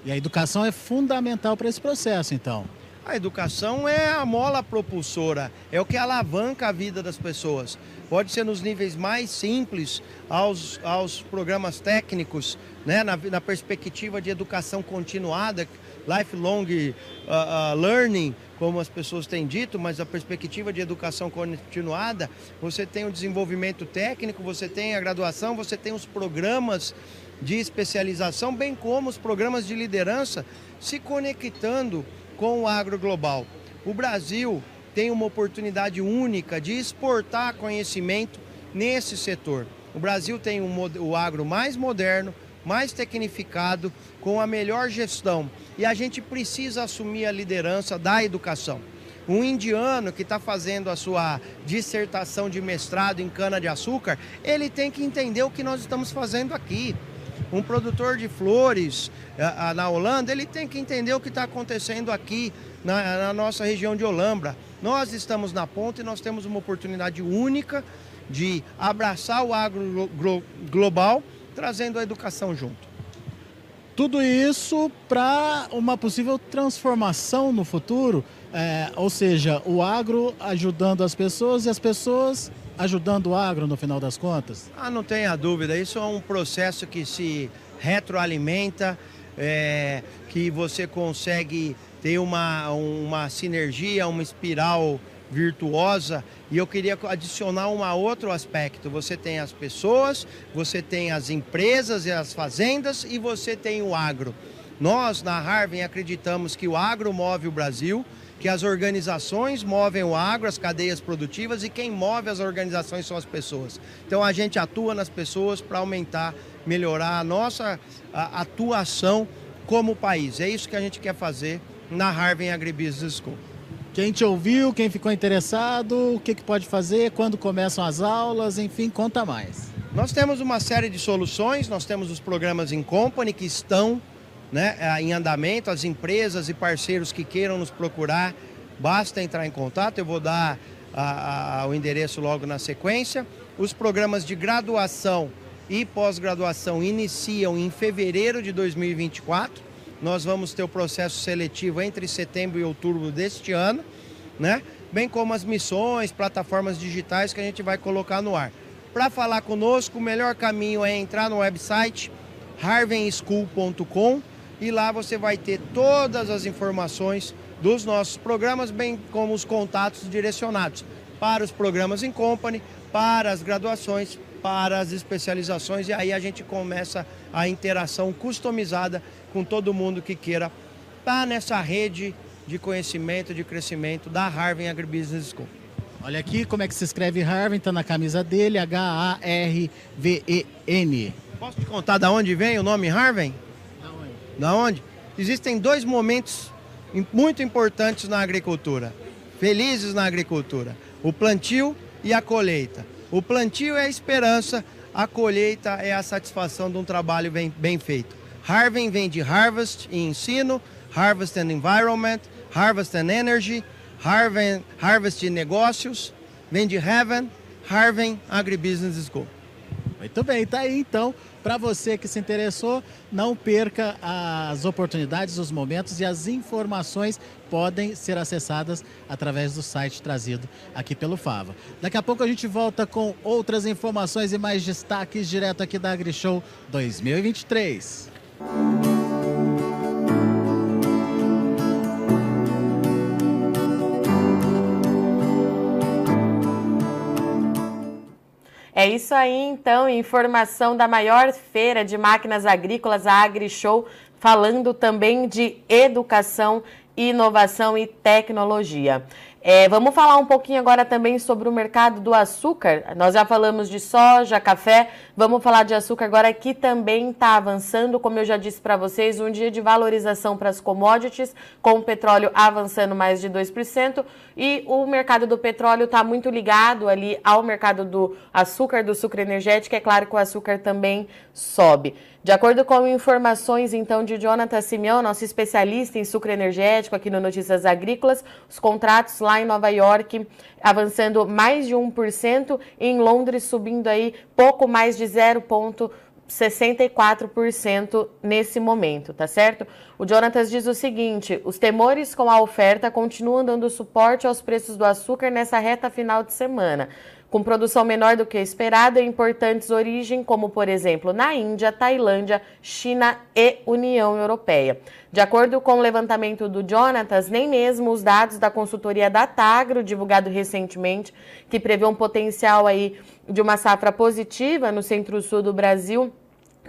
Speaker 6: E a educação é fundamental para esse processo, então.
Speaker 8: A educação é a mola propulsora, é o que alavanca a vida das pessoas. Pode ser nos níveis mais simples, aos, aos programas técnicos, né? na, na perspectiva de educação continuada, lifelong uh, uh, learning, como as pessoas têm dito, mas a perspectiva de educação continuada, você tem o desenvolvimento técnico, você tem a graduação, você tem os programas de especialização, bem como os programas de liderança se conectando com o agro global. O Brasil tem uma oportunidade única de exportar conhecimento nesse setor. O Brasil tem um, o agro mais moderno, mais tecnificado, com a melhor gestão. E a gente precisa assumir a liderança da educação. Um indiano que está fazendo a sua dissertação de mestrado em cana-de-açúcar, ele tem que entender o que nós estamos fazendo aqui. Um produtor de flores na Holanda, ele tem que entender o que está acontecendo aqui na, na nossa região de Olambra. Nós estamos na ponta e nós temos uma oportunidade única de abraçar o agro global, trazendo a educação junto.
Speaker 6: Tudo isso para uma possível transformação no futuro, é, ou seja, o agro ajudando as pessoas e as pessoas ajudando o agro no final das contas?
Speaker 8: Ah, não tenha dúvida, isso é um processo que se retroalimenta, é, que você consegue ter uma, uma sinergia, uma espiral virtuosa. E eu queria adicionar um outro aspecto. Você tem as pessoas, você tem as empresas e as fazendas e você tem o agro. Nós, na Harvard, acreditamos que o agro move o Brasil, que as organizações movem o agro, as cadeias produtivas e quem move as organizações são as pessoas. Então a gente atua nas pessoas para aumentar, melhorar a nossa atuação como país. É isso que a gente quer fazer na Harvard Agribusiness School.
Speaker 6: Quem te ouviu, quem ficou interessado, o que, que pode fazer, quando começam as aulas, enfim, conta mais.
Speaker 8: Nós temos uma série de soluções, nós temos os programas em company que estão né, em andamento, as empresas e parceiros que queiram nos procurar, basta entrar em contato, eu vou dar a, a, o endereço logo na sequência. Os programas de graduação e pós-graduação iniciam em fevereiro de 2024 nós vamos ter o processo seletivo entre setembro e outubro deste ano, né? Bem como as missões, plataformas digitais que a gente vai colocar no ar. Para falar conosco, o melhor caminho é entrar no website harvenschool.com e lá você vai ter todas as informações dos nossos programas, bem como os contatos direcionados para os programas em company, para as graduações, para as especializações e aí a gente começa a interação customizada com todo mundo que queira estar tá nessa rede de conhecimento, de crescimento da Harvard Agribusiness School.
Speaker 6: Olha aqui como é que se escreve Harvard, está na camisa dele, H-A-R-V-E-N.
Speaker 8: Posso te contar da onde vem o nome Harvard? Da onde? Existem dois momentos muito importantes na agricultura, felizes na agricultura: o plantio e a colheita. O plantio é a esperança, a colheita é a satisfação de um trabalho bem, bem feito. Harvard vem de Harvest e ensino, Harvest and Environment, Harvest and Energy, Harvard, Harvest Negócios, vem de Heaven, Harvard Agribusiness School.
Speaker 6: Muito bem, tá aí então. Para você que se interessou, não perca as oportunidades, os momentos e as informações podem ser acessadas através do site trazido aqui pelo Fava. Daqui a pouco a gente volta com outras informações e mais destaques direto aqui da AgriShow 2023.
Speaker 1: É isso aí, então, informação da maior feira de máquinas agrícolas, a AgriShow, falando também de educação, inovação e tecnologia. É, vamos falar um pouquinho agora também sobre o mercado do açúcar. Nós já falamos de soja, café, vamos falar de açúcar agora que também está avançando. Como eu já disse para vocês, um dia de valorização para as commodities, com o petróleo avançando mais de 2%. E o mercado do petróleo está muito ligado ali ao mercado do açúcar, do sucro energético. É claro que o açúcar também sobe. De acordo com informações, então, de Jonathan Simeão, nosso especialista em sucro energético aqui no Notícias Agrícolas, os contratos lá em Nova York avançando mais de 1%, em Londres subindo aí pouco mais de 0,64% nesse momento, tá certo? O Jonatas diz o seguinte: os temores com a oferta continuam dando suporte aos preços do açúcar nessa reta final de semana com produção menor do que esperado em importantes origens, como por exemplo na Índia, Tailândia, China e União Europeia. De acordo com o levantamento do Jonatas, nem mesmo os dados da consultoria Datagro, divulgado recentemente, que prevê um potencial aí de uma safra positiva no centro-sul do Brasil,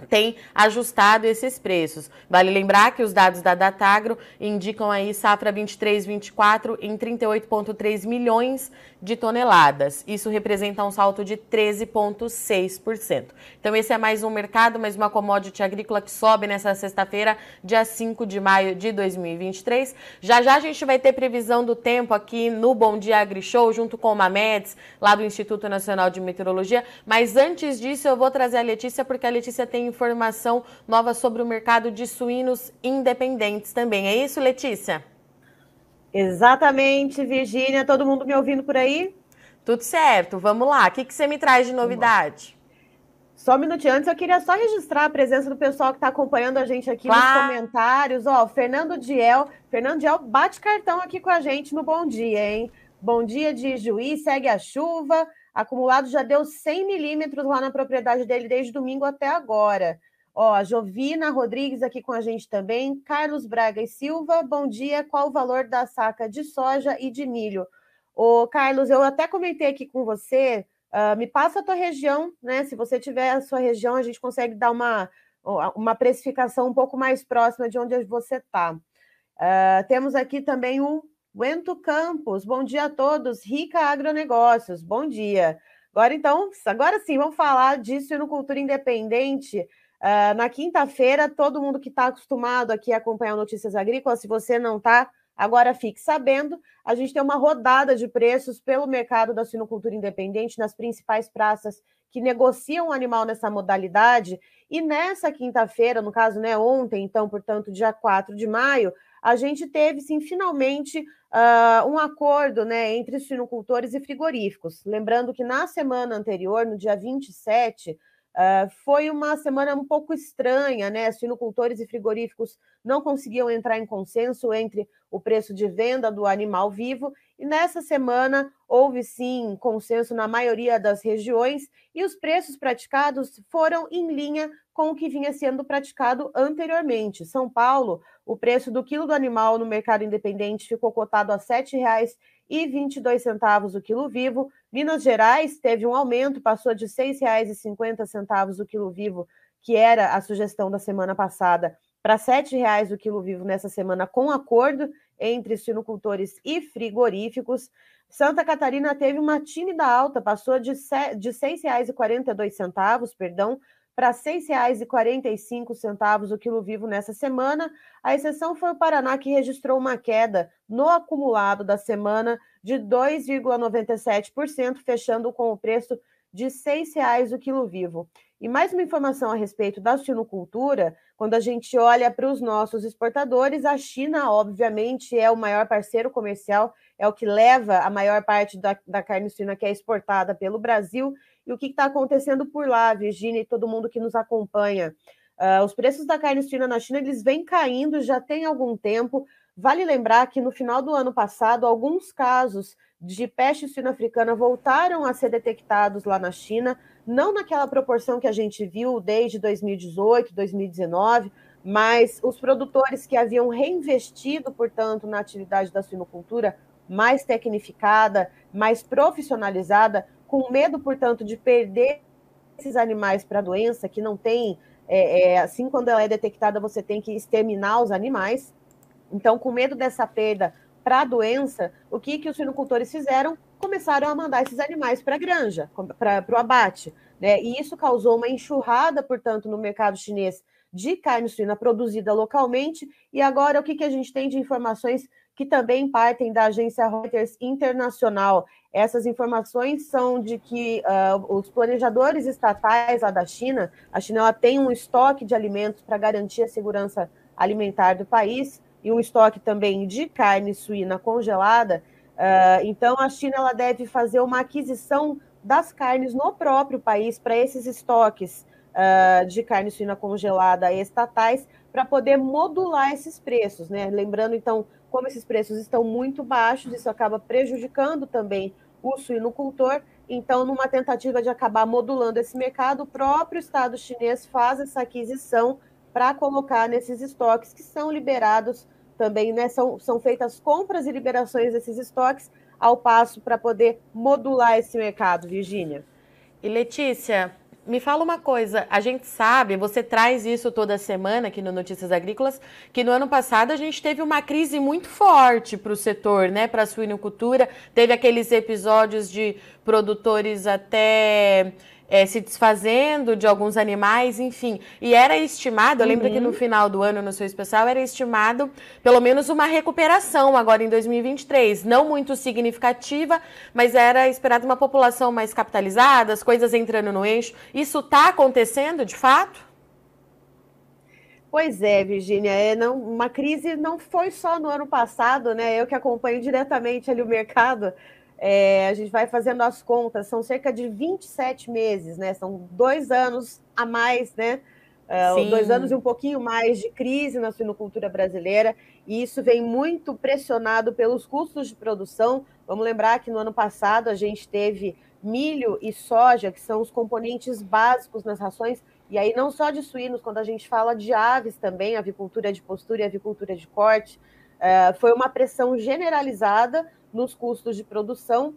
Speaker 1: tem ajustado esses preços. Vale lembrar que os dados da Datagro indicam aí safra 23-24 em 38,3 milhões de toneladas. Isso representa um salto de 13,6%. Então, esse é mais um mercado, mais uma commodity agrícola que sobe nessa sexta-feira, dia 5 de maio de 2023. Já já a gente vai ter previsão do tempo aqui no Bom Dia Agri Show, junto com o Mamedes, lá do Instituto Nacional de Meteorologia. Mas antes disso, eu vou trazer a Letícia, porque a Letícia tem informação nova sobre o mercado de suínos independentes também. É isso, Letícia?
Speaker 4: Exatamente, Virgínia. Todo mundo me ouvindo por aí?
Speaker 1: Tudo certo, vamos lá. O que, que você me traz de novidade?
Speaker 4: Só um minutinho antes, eu queria só registrar a presença do pessoal que está acompanhando a gente aqui claro. nos comentários. Ó, Fernando Diel. Fernando Diel bate cartão aqui com a gente no Bom Dia, hein? Bom dia de Juiz, segue a chuva. Acumulado já deu 100 milímetros lá na propriedade dele desde domingo até agora. Ó, a Jovina Rodrigues aqui com a gente também. Carlos Braga e Silva, bom dia. Qual o valor da saca de soja e de milho? Ô, Carlos, eu até comentei aqui com você. Uh, me passa a tua região, né? Se você tiver a sua região, a gente consegue dar uma, uma precificação um pouco mais próxima de onde você está. Uh, temos aqui também o Wento Campos. Bom dia a todos. Rica Agronegócios. Bom dia. Agora, então, agora sim, vamos falar disso no Cultura Independente. Uh, na quinta-feira, todo mundo que está acostumado aqui a acompanhar Notícias Agrícolas, se você não está, agora fique sabendo. A gente tem uma rodada de preços pelo mercado da sinocultura independente nas principais praças que negociam o animal nessa modalidade. E nessa quinta-feira, no caso, né, ontem, então, portanto, dia 4 de maio, a gente teve, sim, finalmente uh, um acordo né, entre sinocultores e frigoríficos. Lembrando que na semana anterior, no dia 27, Uh, foi uma semana um pouco estranha, né? Suinocultores e frigoríficos não conseguiam entrar em consenso entre o preço de venda do animal vivo, e nessa semana houve sim consenso na maioria das regiões, e os preços praticados foram em linha com o que vinha sendo praticado anteriormente. São Paulo, o preço do quilo do animal no mercado independente ficou cotado a R$ 7,22 o quilo vivo, Minas Gerais teve um aumento, passou de R$ 6,50 o quilo vivo, que era a sugestão da semana passada, para R$ 7,00 o quilo vivo nessa semana, com acordo entre suinocultores e frigoríficos. Santa Catarina teve uma tímida alta, passou de R$ 6,42, perdão, para R$ 6,45 o quilo vivo nessa semana. A exceção foi o Paraná, que registrou uma queda no acumulado da semana de 2,97%, fechando com o preço de R$ 6,00 o quilo vivo. E mais uma informação a respeito da suinocultura, quando a gente olha para os nossos exportadores, a China, obviamente, é o maior parceiro comercial, é o que leva a maior parte da, da carne suína que é exportada pelo Brasil. E o que está acontecendo por lá, Virginia e todo mundo que nos acompanha? Uh, os preços da carne suína na China eles vêm caindo já tem algum tempo. Vale lembrar que no final do ano passado, alguns casos de peste suína africana voltaram a ser detectados lá na China, não naquela proporção que a gente viu desde 2018, 2019, mas os produtores que haviam reinvestido, portanto, na atividade da suinocultura mais tecnificada, mais profissionalizada, com medo, portanto, de perder esses animais para a doença, que não tem, é, é, assim, quando ela é detectada, você tem que exterminar os animais. Então, com medo dessa perda para a doença, o que, que os suinocultores fizeram? Começaram a mandar esses animais para a granja, para o abate. Né? E isso causou uma enxurrada, portanto, no mercado chinês de carne suína produzida localmente. E agora, o que, que a gente tem de informações que também partem da agência Reuters Internacional? Essas informações são de que uh, os planejadores estatais lá da China, a China ela tem um estoque de alimentos para garantir a segurança alimentar do país, e um estoque também de carne suína congelada. Uh, então, a China ela deve fazer uma aquisição das carnes no próprio país para esses estoques uh, de carne suína congelada estatais, para poder modular esses preços. Né? Lembrando, então, como esses preços estão muito baixos, isso acaba prejudicando também o suinocultor. Então, numa tentativa de acabar modulando esse mercado, o próprio Estado chinês faz essa aquisição para colocar nesses estoques que são liberados também, né? São, são feitas compras e liberações desses estoques ao passo para poder modular esse mercado, Virgínia.
Speaker 1: E Letícia, me fala uma coisa, a gente sabe, você traz isso toda semana aqui no Notícias Agrícolas, que no ano passado a gente teve uma crise muito forte para o setor, né, para a suinocultura, teve aqueles episódios de produtores até é, se desfazendo de alguns animais, enfim. E era estimado, eu lembro uhum. que no uhum. final do ano, no seu especial, era estimado pelo menos uma recuperação agora em 2023. Não muito significativa, mas era esperado uma população mais capitalizada, as coisas entrando no eixo. Isso está acontecendo de fato?
Speaker 4: Pois é, Virginia, é, não, uma crise não foi só no ano passado, né? Eu que acompanho diretamente ali o mercado, é, a gente vai fazendo as contas, são cerca de 27 meses, né? São dois anos a mais, né? Uh, dois anos e um pouquinho mais de crise na suinocultura brasileira, e isso vem muito pressionado pelos custos de produção. Vamos lembrar que no ano passado a gente teve milho e soja, que são os componentes básicos nas rações, e aí não só de suínos, quando a gente fala de aves também, avicultura de postura e avicultura de corte, uh, foi uma pressão generalizada nos custos de produção.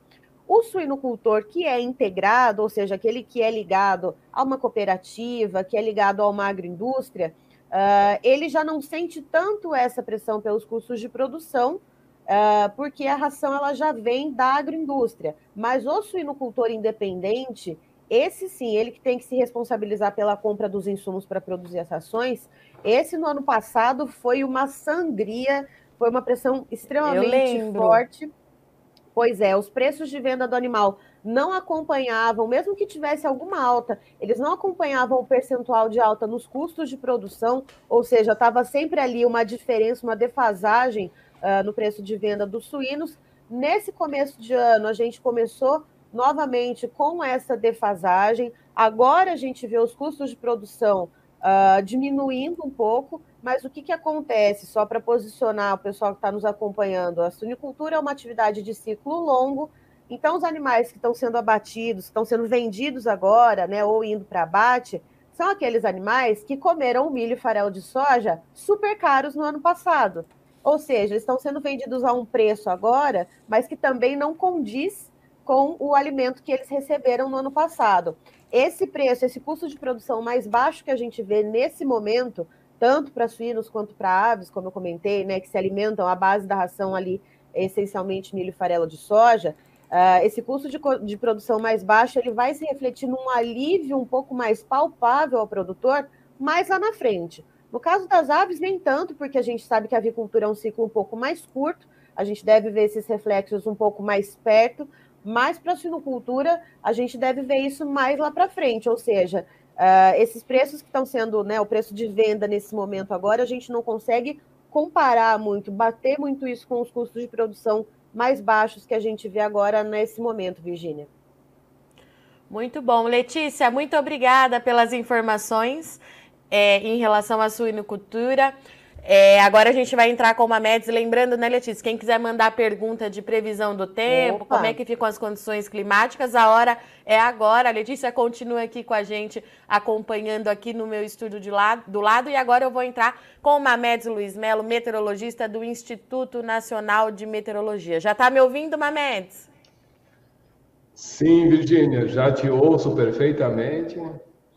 Speaker 4: O suinocultor que é integrado, ou seja, aquele que é ligado a uma cooperativa, que é ligado a uma agroindústria, uh, ele já não sente tanto essa pressão pelos custos de produção, uh, porque a ração ela já vem da agroindústria. Mas o suinocultor independente, esse sim, ele que tem que se responsabilizar pela compra dos insumos para produzir as rações, esse no ano passado foi uma sangria, foi uma pressão extremamente forte Pois é, os preços de venda do animal não acompanhavam, mesmo que tivesse alguma alta, eles não acompanhavam o percentual de alta nos custos de produção, ou seja, estava sempre ali uma diferença, uma defasagem uh, no preço de venda dos suínos. Nesse começo de ano, a gente começou novamente com essa defasagem. Agora a gente vê os custos de produção uh, diminuindo um pouco, mas o que, que acontece, só para posicionar o pessoal que está nos acompanhando? A suinicultura é uma atividade de ciclo longo, então os animais que estão sendo abatidos, estão sendo vendidos agora, né, ou indo para abate, são aqueles animais que comeram milho e farelo de soja super caros no ano passado. Ou seja, estão sendo vendidos a um preço agora, mas que também não condiz com o alimento que eles receberam no ano passado. Esse preço, esse custo de produção mais baixo que a gente vê nesse momento, tanto para suínos quanto para aves, como eu comentei, né, que se alimentam à base da ração ali, essencialmente milho e farelo de soja, uh, esse custo de, de produção mais baixo ele vai se refletir num alívio um pouco mais palpável ao produtor mais lá na frente. No caso das aves, nem tanto, porque a gente sabe que a avicultura é um ciclo um pouco mais curto, a gente deve ver esses reflexos um pouco mais perto, mas para a suinocultura, a gente deve ver isso mais lá para frente, ou seja, uh, esses preços que estão sendo, né, o preço de venda nesse momento agora, a gente não consegue comparar muito, bater muito isso com os custos de produção mais baixos que a gente vê agora nesse momento, Virgínia.
Speaker 1: Muito bom. Letícia, muito obrigada pelas informações é, em relação à suinocultura. É, agora a gente vai entrar com uma MEDS. Lembrando, né, Letícia? Quem quiser mandar pergunta de previsão do tempo, Opa. como é que ficam as condições climáticas, a hora é agora. A Letícia continua aqui com a gente, acompanhando aqui no meu estúdio de lado, do lado. E agora eu vou entrar com o Mamedes Luiz Melo, meteorologista do Instituto Nacional de Meteorologia. Já está me ouvindo, Mamedes?
Speaker 9: Sim, Virgínia, já te ouço perfeitamente.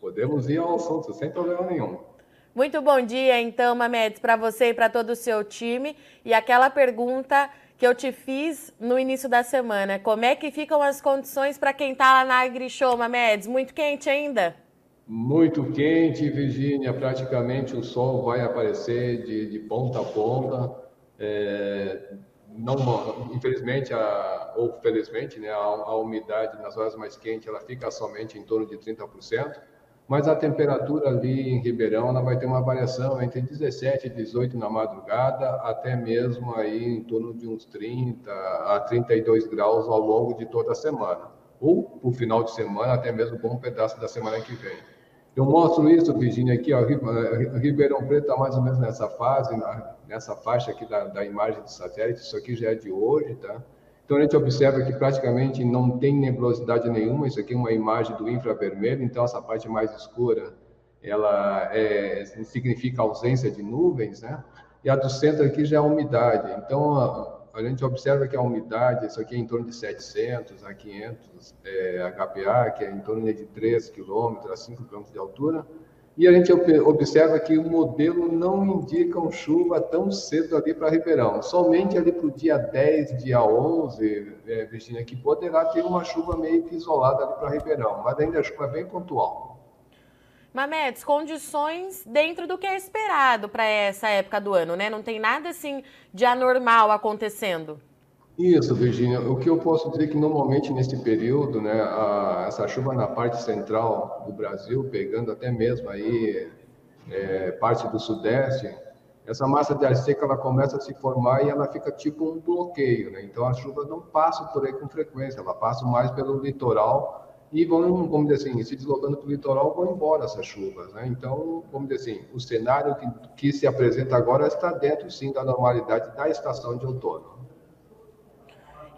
Speaker 9: Podemos ir ao assunto sem problema nenhum.
Speaker 1: Muito bom dia, então, Mamedes, para você e para todo o seu time. E aquela pergunta que eu te fiz no início da semana: como é que ficam as condições para quem está lá na AgriShow, Mamedes? Muito quente ainda?
Speaker 9: Muito quente, Virgínia. Praticamente o sol vai aparecer de, de ponta a ponta. É, não, infelizmente, a, ou felizmente, né, a, a umidade nas horas mais quentes ela fica somente em torno de 30% mas a temperatura ali em Ribeirão ela vai ter uma variação entre 17 e 18 na madrugada, até mesmo aí em torno de uns 30 a 32 graus ao longo de toda a semana, ou o final de semana, até mesmo bom pedaço da semana que vem. Eu mostro isso, Virginia, aqui, ó, Ribeirão Preto está mais ou menos nessa fase, nessa faixa aqui da, da imagem de satélite, isso aqui já é de hoje, tá? Então a gente observa que praticamente não tem nebulosidade nenhuma, isso aqui é uma imagem do infravermelho, então essa parte mais escura, ela é, significa ausência de nuvens, né? E a do centro aqui já é a umidade. Então, a gente observa que a umidade, isso aqui é em torno de 700 a 500 é, HPA, que é em torno de 3 km a 5 km de altura, e a gente observa que o modelo não indica um chuva tão cedo ali para Ribeirão, somente ali para o dia 10, dia 11, é, Virginia, que poderá ter uma chuva meio que isolada ali para Ribeirão, mas ainda a chuva é bem pontual.
Speaker 1: Mamedes, condições dentro do que é esperado para essa época do ano, né? Não tem nada assim de anormal acontecendo.
Speaker 9: Isso, Virginia. O que eu posso dizer é que normalmente nesse período, né, a, essa chuva na parte central do Brasil, pegando até mesmo aí é, parte do sudeste, essa massa de ar seca ela começa a se formar e ela fica tipo um bloqueio, né? Então a chuva não passa por aí com frequência, ela passa mais pelo litoral e vão, vamos dizer assim, se deslocando para o litoral, vão embora essas chuvas. Né? Então, vamos dizer assim, o cenário que, que se apresenta agora está dentro, sim, da normalidade da estação de outono.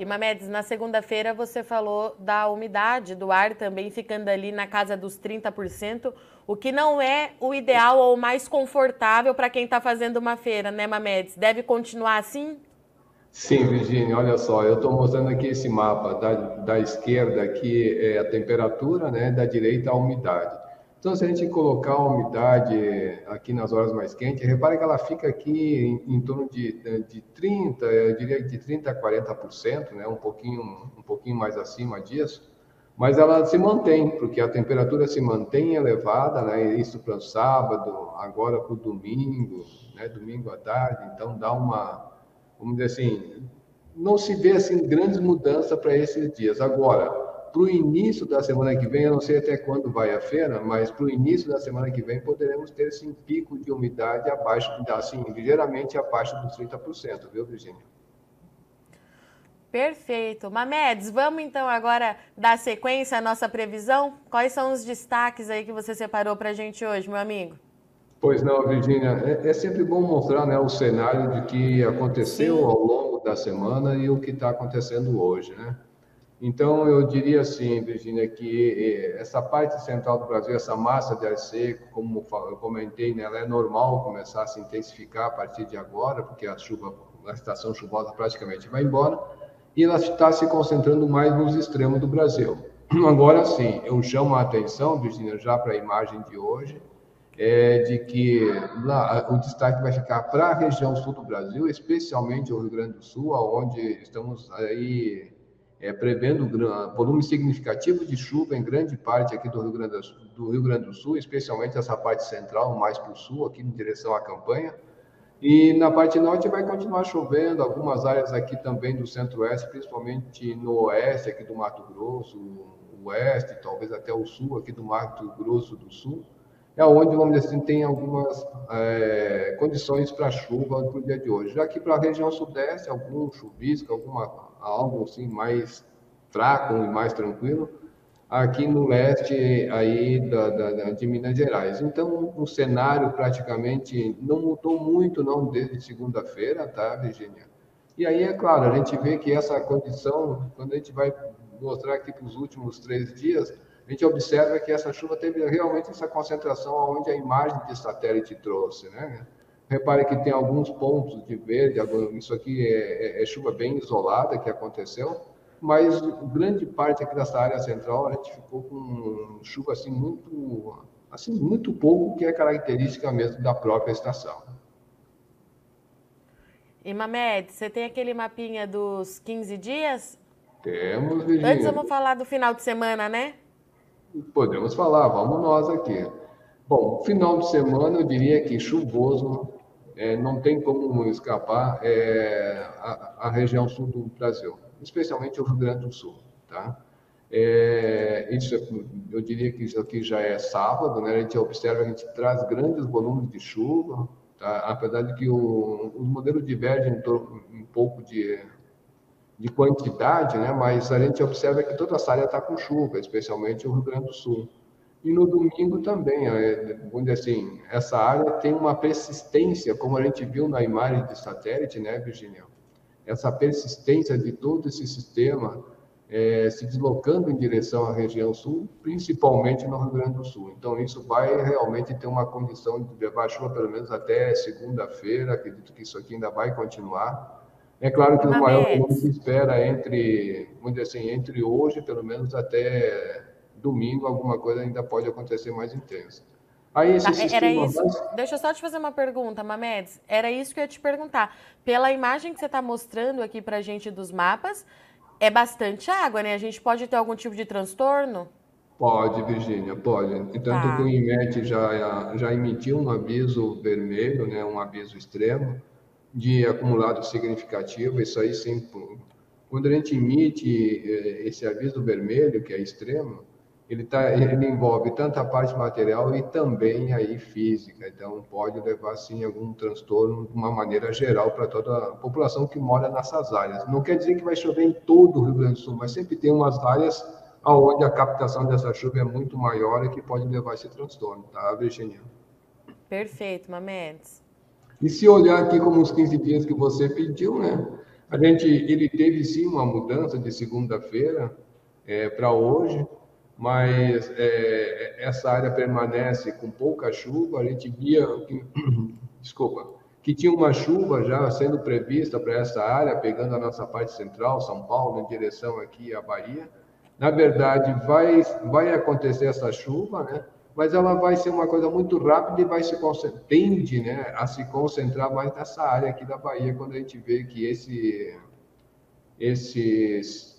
Speaker 1: E Mamedes, na segunda-feira você falou da umidade do ar também ficando ali na casa dos 30%, o que não é o ideal ou o mais confortável para quem está fazendo uma feira, né, Mamedes? Deve continuar assim?
Speaker 9: Sim, Virginia, olha só, eu estou mostrando aqui esse mapa, da, da esquerda aqui é a temperatura, né, da direita a umidade. Então, se a gente colocar a umidade aqui nas horas mais quentes, repare que ela fica aqui em, em torno de, de 30, eu diria de 30 a 40%, né, um pouquinho, um pouquinho mais acima disso, mas ela se mantém, porque a temperatura se mantém elevada, né, isso para o sábado, agora para o domingo, né, domingo à tarde, então dá uma vamos dizer assim, não se vê assim grandes mudanças para esses dias. Agora, para o início da semana que vem, eu não sei até quando vai a feira, mas para o início da semana que vem poderemos ter esse assim, pico de umidade abaixo, assim, ligeiramente abaixo dos 30%, viu, Virginia?
Speaker 1: Perfeito. Mamedes, vamos então agora dar sequência à nossa previsão? Quais são os destaques aí que você separou para a gente hoje, meu amigo?
Speaker 9: Pois não, Virginia, é, é, sempre bom mostrar né, o cenário de que aconteceu Sim. ao longo da semana e o que está acontecendo hoje, né? Então, eu diria assim, Virginia, que eh, essa parte central do Brasil, essa massa de ar seco, como eu comentei, né, ela é normal começar a se intensificar a partir de agora, porque a chuva, a estação chuvosa praticamente vai embora, e ela está se concentrando mais nos extremos do Brasil. Agora sim, eu chamo a atenção, Virginia, já para a imagem de hoje, é de que lá, o destaque vai ficar para a região sul do Brasil, especialmente o Rio Grande do Sul, onde estamos aí é, prevendo volume significativo de chuva em grande parte aqui do Rio Grande do Rio Grande do Sul especialmente essa parte central, mais para o sul, aqui em direção à campanha. E na parte norte vai continuar chovendo, algumas áreas aqui também do centro-oeste, principalmente no oeste aqui do Mato Grosso, oeste, talvez até o sul aqui do Mato Grosso do Sul é onde, vamos dizer assim, tem algumas é, condições para chuva para o dia de hoje. Já que para a região sudeste, algum chuvisco, alguma, algo assim mais fraco e mais tranquilo, aqui no leste aí da, da, de Minas Gerais. Então, o cenário praticamente não mudou muito não desde segunda-feira, tá, Virginia? E aí, é claro, a gente vê que essa condição, quando a gente vai mostrar aqui para os últimos três dias, a gente observa que essa chuva teve realmente essa concentração onde a imagem de satélite trouxe, né? Repare que tem alguns pontos de verde, isso aqui é, é, é chuva bem isolada que aconteceu, mas grande parte aqui dessa área central a gente ficou com chuva assim muito, assim muito pouco, que é característica mesmo da própria estação.
Speaker 1: E Mamed, você tem aquele mapinha dos 15 dias?
Speaker 9: Temos, Virginia.
Speaker 1: Antes vamos falar do final de semana, né?
Speaker 9: Podemos falar, vamos nós aqui. Bom, final de semana eu diria que chuvoso, é, não tem como escapar é, a, a, região sul do Brasil, especialmente o Rio Grande do Sul, tá? É, isso, eu diria que isso aqui já é sábado, né? A gente observa, a gente traz grandes volumes de chuva, tá? Apesar de que o, os modelos divergem um pouco de de quantidade, né? mas a gente observa que toda essa área está com chuva, especialmente o Rio Grande do Sul. E no domingo também, é, dizer assim, essa área tem uma persistência, como a gente viu na imagem de satélite, né, Virginia? Essa persistência de todo esse sistema é, se deslocando em direção à região sul, principalmente no Rio Grande do Sul. Então, isso vai realmente ter uma condição de levar chuva pelo menos até segunda-feira, acredito que isso aqui ainda vai continuar É claro que o maior volume se espera entre, vamos dizer assim, entre hoje, pelo menos até domingo, alguma coisa ainda pode acontecer mais intensa.
Speaker 1: Aí esse tá, era isso. Deixa eu só te fazer uma pergunta, Mamedes. Era isso que eu ia te perguntar. Pela imagem que você está mostrando aqui para a gente dos mapas, é bastante água, né? A gente pode ter algum tipo de transtorno?
Speaker 9: Pode, Virgínia, pode. Tanto tá. o IMET já, já emitiu um aviso vermelho, né, um aviso extremo, de acumulado significativo. Isso aí sim. Quando a gente emite eh, esse aviso vermelho, que é extremo, ele, tá, ele envolve tanto a parte material e também aí física. Então, pode levar, sim, algum transtorno de uma maneira geral para toda a população que mora nessas áreas. Não quer dizer que vai chover em todo o Rio Grande do Sul, mas sempre tem umas áreas onde a captação dessa chuva é muito maior e que pode levar esse transtorno, tá, Virginia?
Speaker 1: Perfeito, Mamedes.
Speaker 9: E se olhar aqui como os 15 dias que você pediu, né? A gente, ele teve sim uma mudança de segunda-feira é, para hoje, mas é, essa área permanece com pouca chuva. A gente via, que, desculpa, que tinha uma chuva já sendo prevista para essa área, pegando a nossa parte central, São Paulo, em direção aqui à Bahia. Na verdade, vai, vai acontecer essa chuva, né? mas ela vai ser uma coisa muito rápida e vai se tende né, a se concentrar mais nessa área aqui da Bahia, quando a gente vê que esse, esses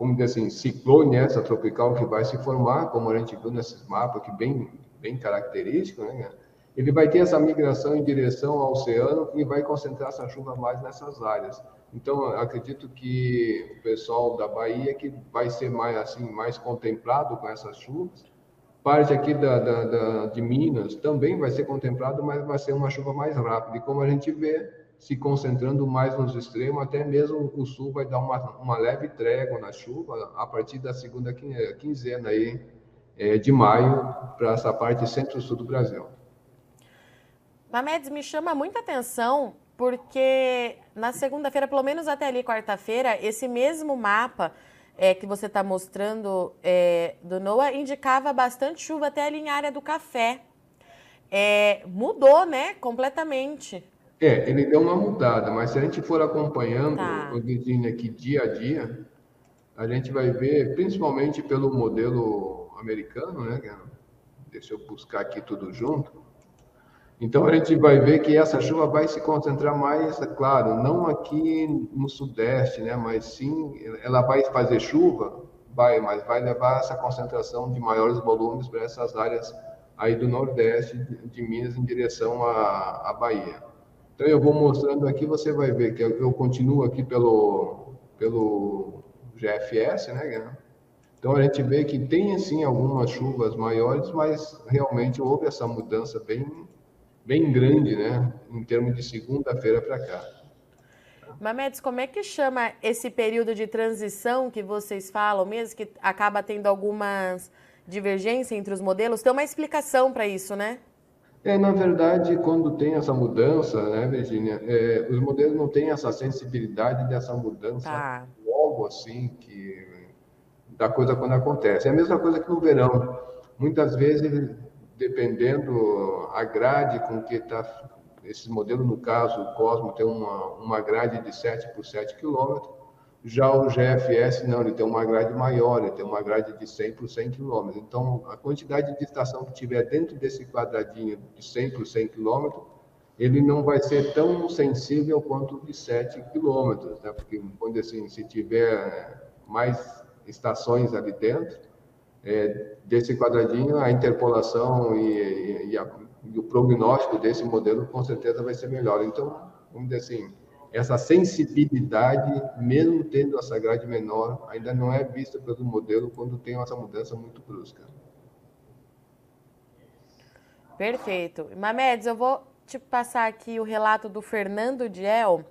Speaker 9: vamos dizer assim, ciclone essa tropical que vai se formar, como a gente viu nesses mapas, que bem, bem característico, né? Ele vai ter essa migração em direção ao oceano e vai concentrar essa chuva mais nessas áreas. Então, acredito que o pessoal da Bahia que vai ser mais assim, mais contemplado com essas chuvas. Parte aqui da, da, da de Minas também vai ser contemplado, mas vai ser uma chuva mais rápida. E como a gente vê, se concentrando mais nos extremos, até mesmo o sul vai dar uma, uma leve trégua na chuva a partir da segunda quinzena aí, é, de maio para essa parte centro-sul do Brasil.
Speaker 1: Mamedes, me chama muita atenção porque na segunda-feira, pelo menos até ali quarta-feira, esse mesmo mapa é, que você está mostrando é, do NOAA indicava bastante chuva até ali em área do café. É, mudou, né? Completamente.
Speaker 9: É, ele deu uma mudada, mas se a gente for acompanhando tá. o Virginia aqui dia a dia, a gente vai ver, principalmente pelo modelo americano, né? É, deixa eu buscar aqui tudo junto. Então a gente vai ver que essa chuva vai se concentrar mais, é claro, não aqui no sudeste, né? Mas sim, ela vai fazer chuva, vai, mas vai levar essa concentração de maiores volumes para essas áreas aí do nordeste de Minas em direção à, à Bahia. Então eu vou mostrando aqui, você vai ver que eu, continuo aqui pelo, pelo GFS, né? Então a gente vê que tem assim algumas chuvas maiores, mas realmente houve essa mudança bem, bem grande, né? Em termos de segunda-feira para cá.
Speaker 1: Mamedes, como é que chama esse período de transição que vocês falam, mesmo que acaba tendo algumas divergências entre os modelos? Tem uma explicação para isso, né?
Speaker 9: É, na verdade, quando tem essa mudança, né, Virginia, é, os modelos não têm essa sensibilidade dessa mudança tá. logo assim, que da coisa quando acontece. É a mesma coisa que no verão. Muitas vezes, dependendo a grade com que está, esse modelo, no caso, o Cosmo tem uma, uma grade de 7 por 7 quilômetros, já o GFS, não, ele tem uma grade maior, ele tem uma grade de 100 por 100 km. Então, a quantidade de estação que tiver dentro desse quadradinho de 100 por 100 km, ele não vai ser tão sensível quanto de 7 km, né? porque, quando assim, se tiver mais estações ali dentro, é, desse quadradinho, a interpolação e, e, e, a, e o prognóstico desse modelo, com certeza, vai ser melhor. Então, vamos dizer assim, essa sensibilidade, mesmo tendo essa grade menor, ainda não é vista pelo modelo quando tem essa mudança muito brusca.
Speaker 1: Perfeito. Mamedes, eu vou te passar aqui o relato do Fernando Diel.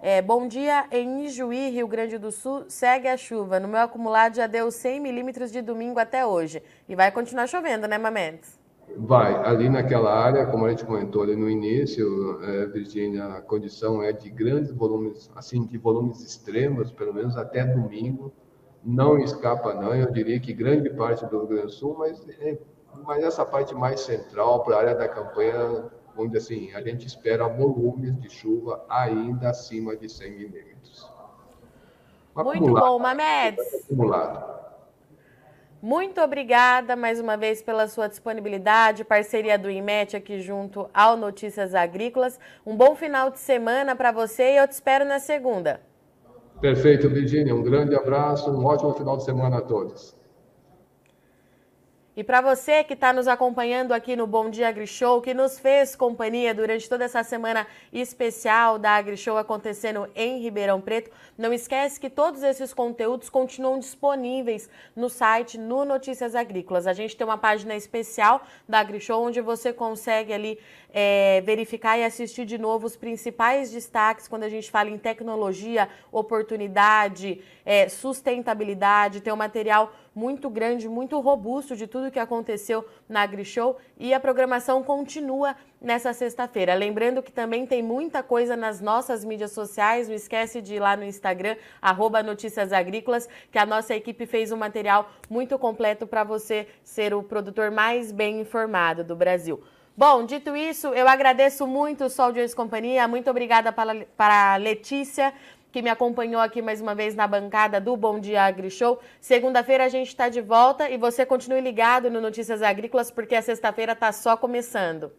Speaker 1: É, bom dia, em Ijuí, Rio Grande do Sul, segue a chuva. No meu acumulado já deu 100 milímetros de domingo até hoje. E vai continuar chovendo, né, Mamedes?
Speaker 9: Vai, ali naquela área, como a gente comentou ali no início, é, Virgínia, a condição é de grandes volumes, assim, de volumes extremos, pelo menos até domingo. Não escapa, não. Eu diria que grande parte do Rio Grande do Sul, mas, é, mas essa parte mais central, para a área da campanha, dizer assim, a gente espera volumes de chuva ainda acima de 100 milímetros.
Speaker 1: Muito bom, Mamedes.
Speaker 9: Acumulado.
Speaker 1: Muito obrigada mais uma vez pela sua disponibilidade, parceria do IMET aqui junto ao Notícias Agrícolas. Um bom final de semana para você e eu te espero na segunda.
Speaker 9: Perfeito, Virginia. Um grande abraço, um ótimo final de semana a todos.
Speaker 1: E para você que está nos acompanhando aqui no Bom Dia AgriShow, que nos fez companhia durante toda essa semana especial da AgriShow acontecendo em Ribeirão Preto, não esquece que todos esses conteúdos continuam disponíveis no site no Notícias Agrícolas. A gente tem uma página especial da AgriShow onde você consegue ali é, verificar e assistir de novo os principais destaques quando a gente fala em tecnologia, oportunidade, é, sustentabilidade, tem um material muito grande, muito robusto de tudo que aconteceu na AgriShow e a programação continua nessa sexta-feira. Lembrando que também tem muita coisa nas nossas mídias sociais, não esquece de ir lá no Instagram, arroba Notícias Agrícolas, que a nossa equipe fez um material muito completo para você ser o produtor mais bem informado do Brasil. Bom, dito isso, eu agradeço muito o Sol de Companhia, muito obrigada para, para a Letícia, que me acompanhou aqui mais uma vez na bancada do Bom Dia Agri Show. Segunda-feira a gente está de volta e você continue ligado no Notícias Agrícolas, porque a sexta-feira está só começando.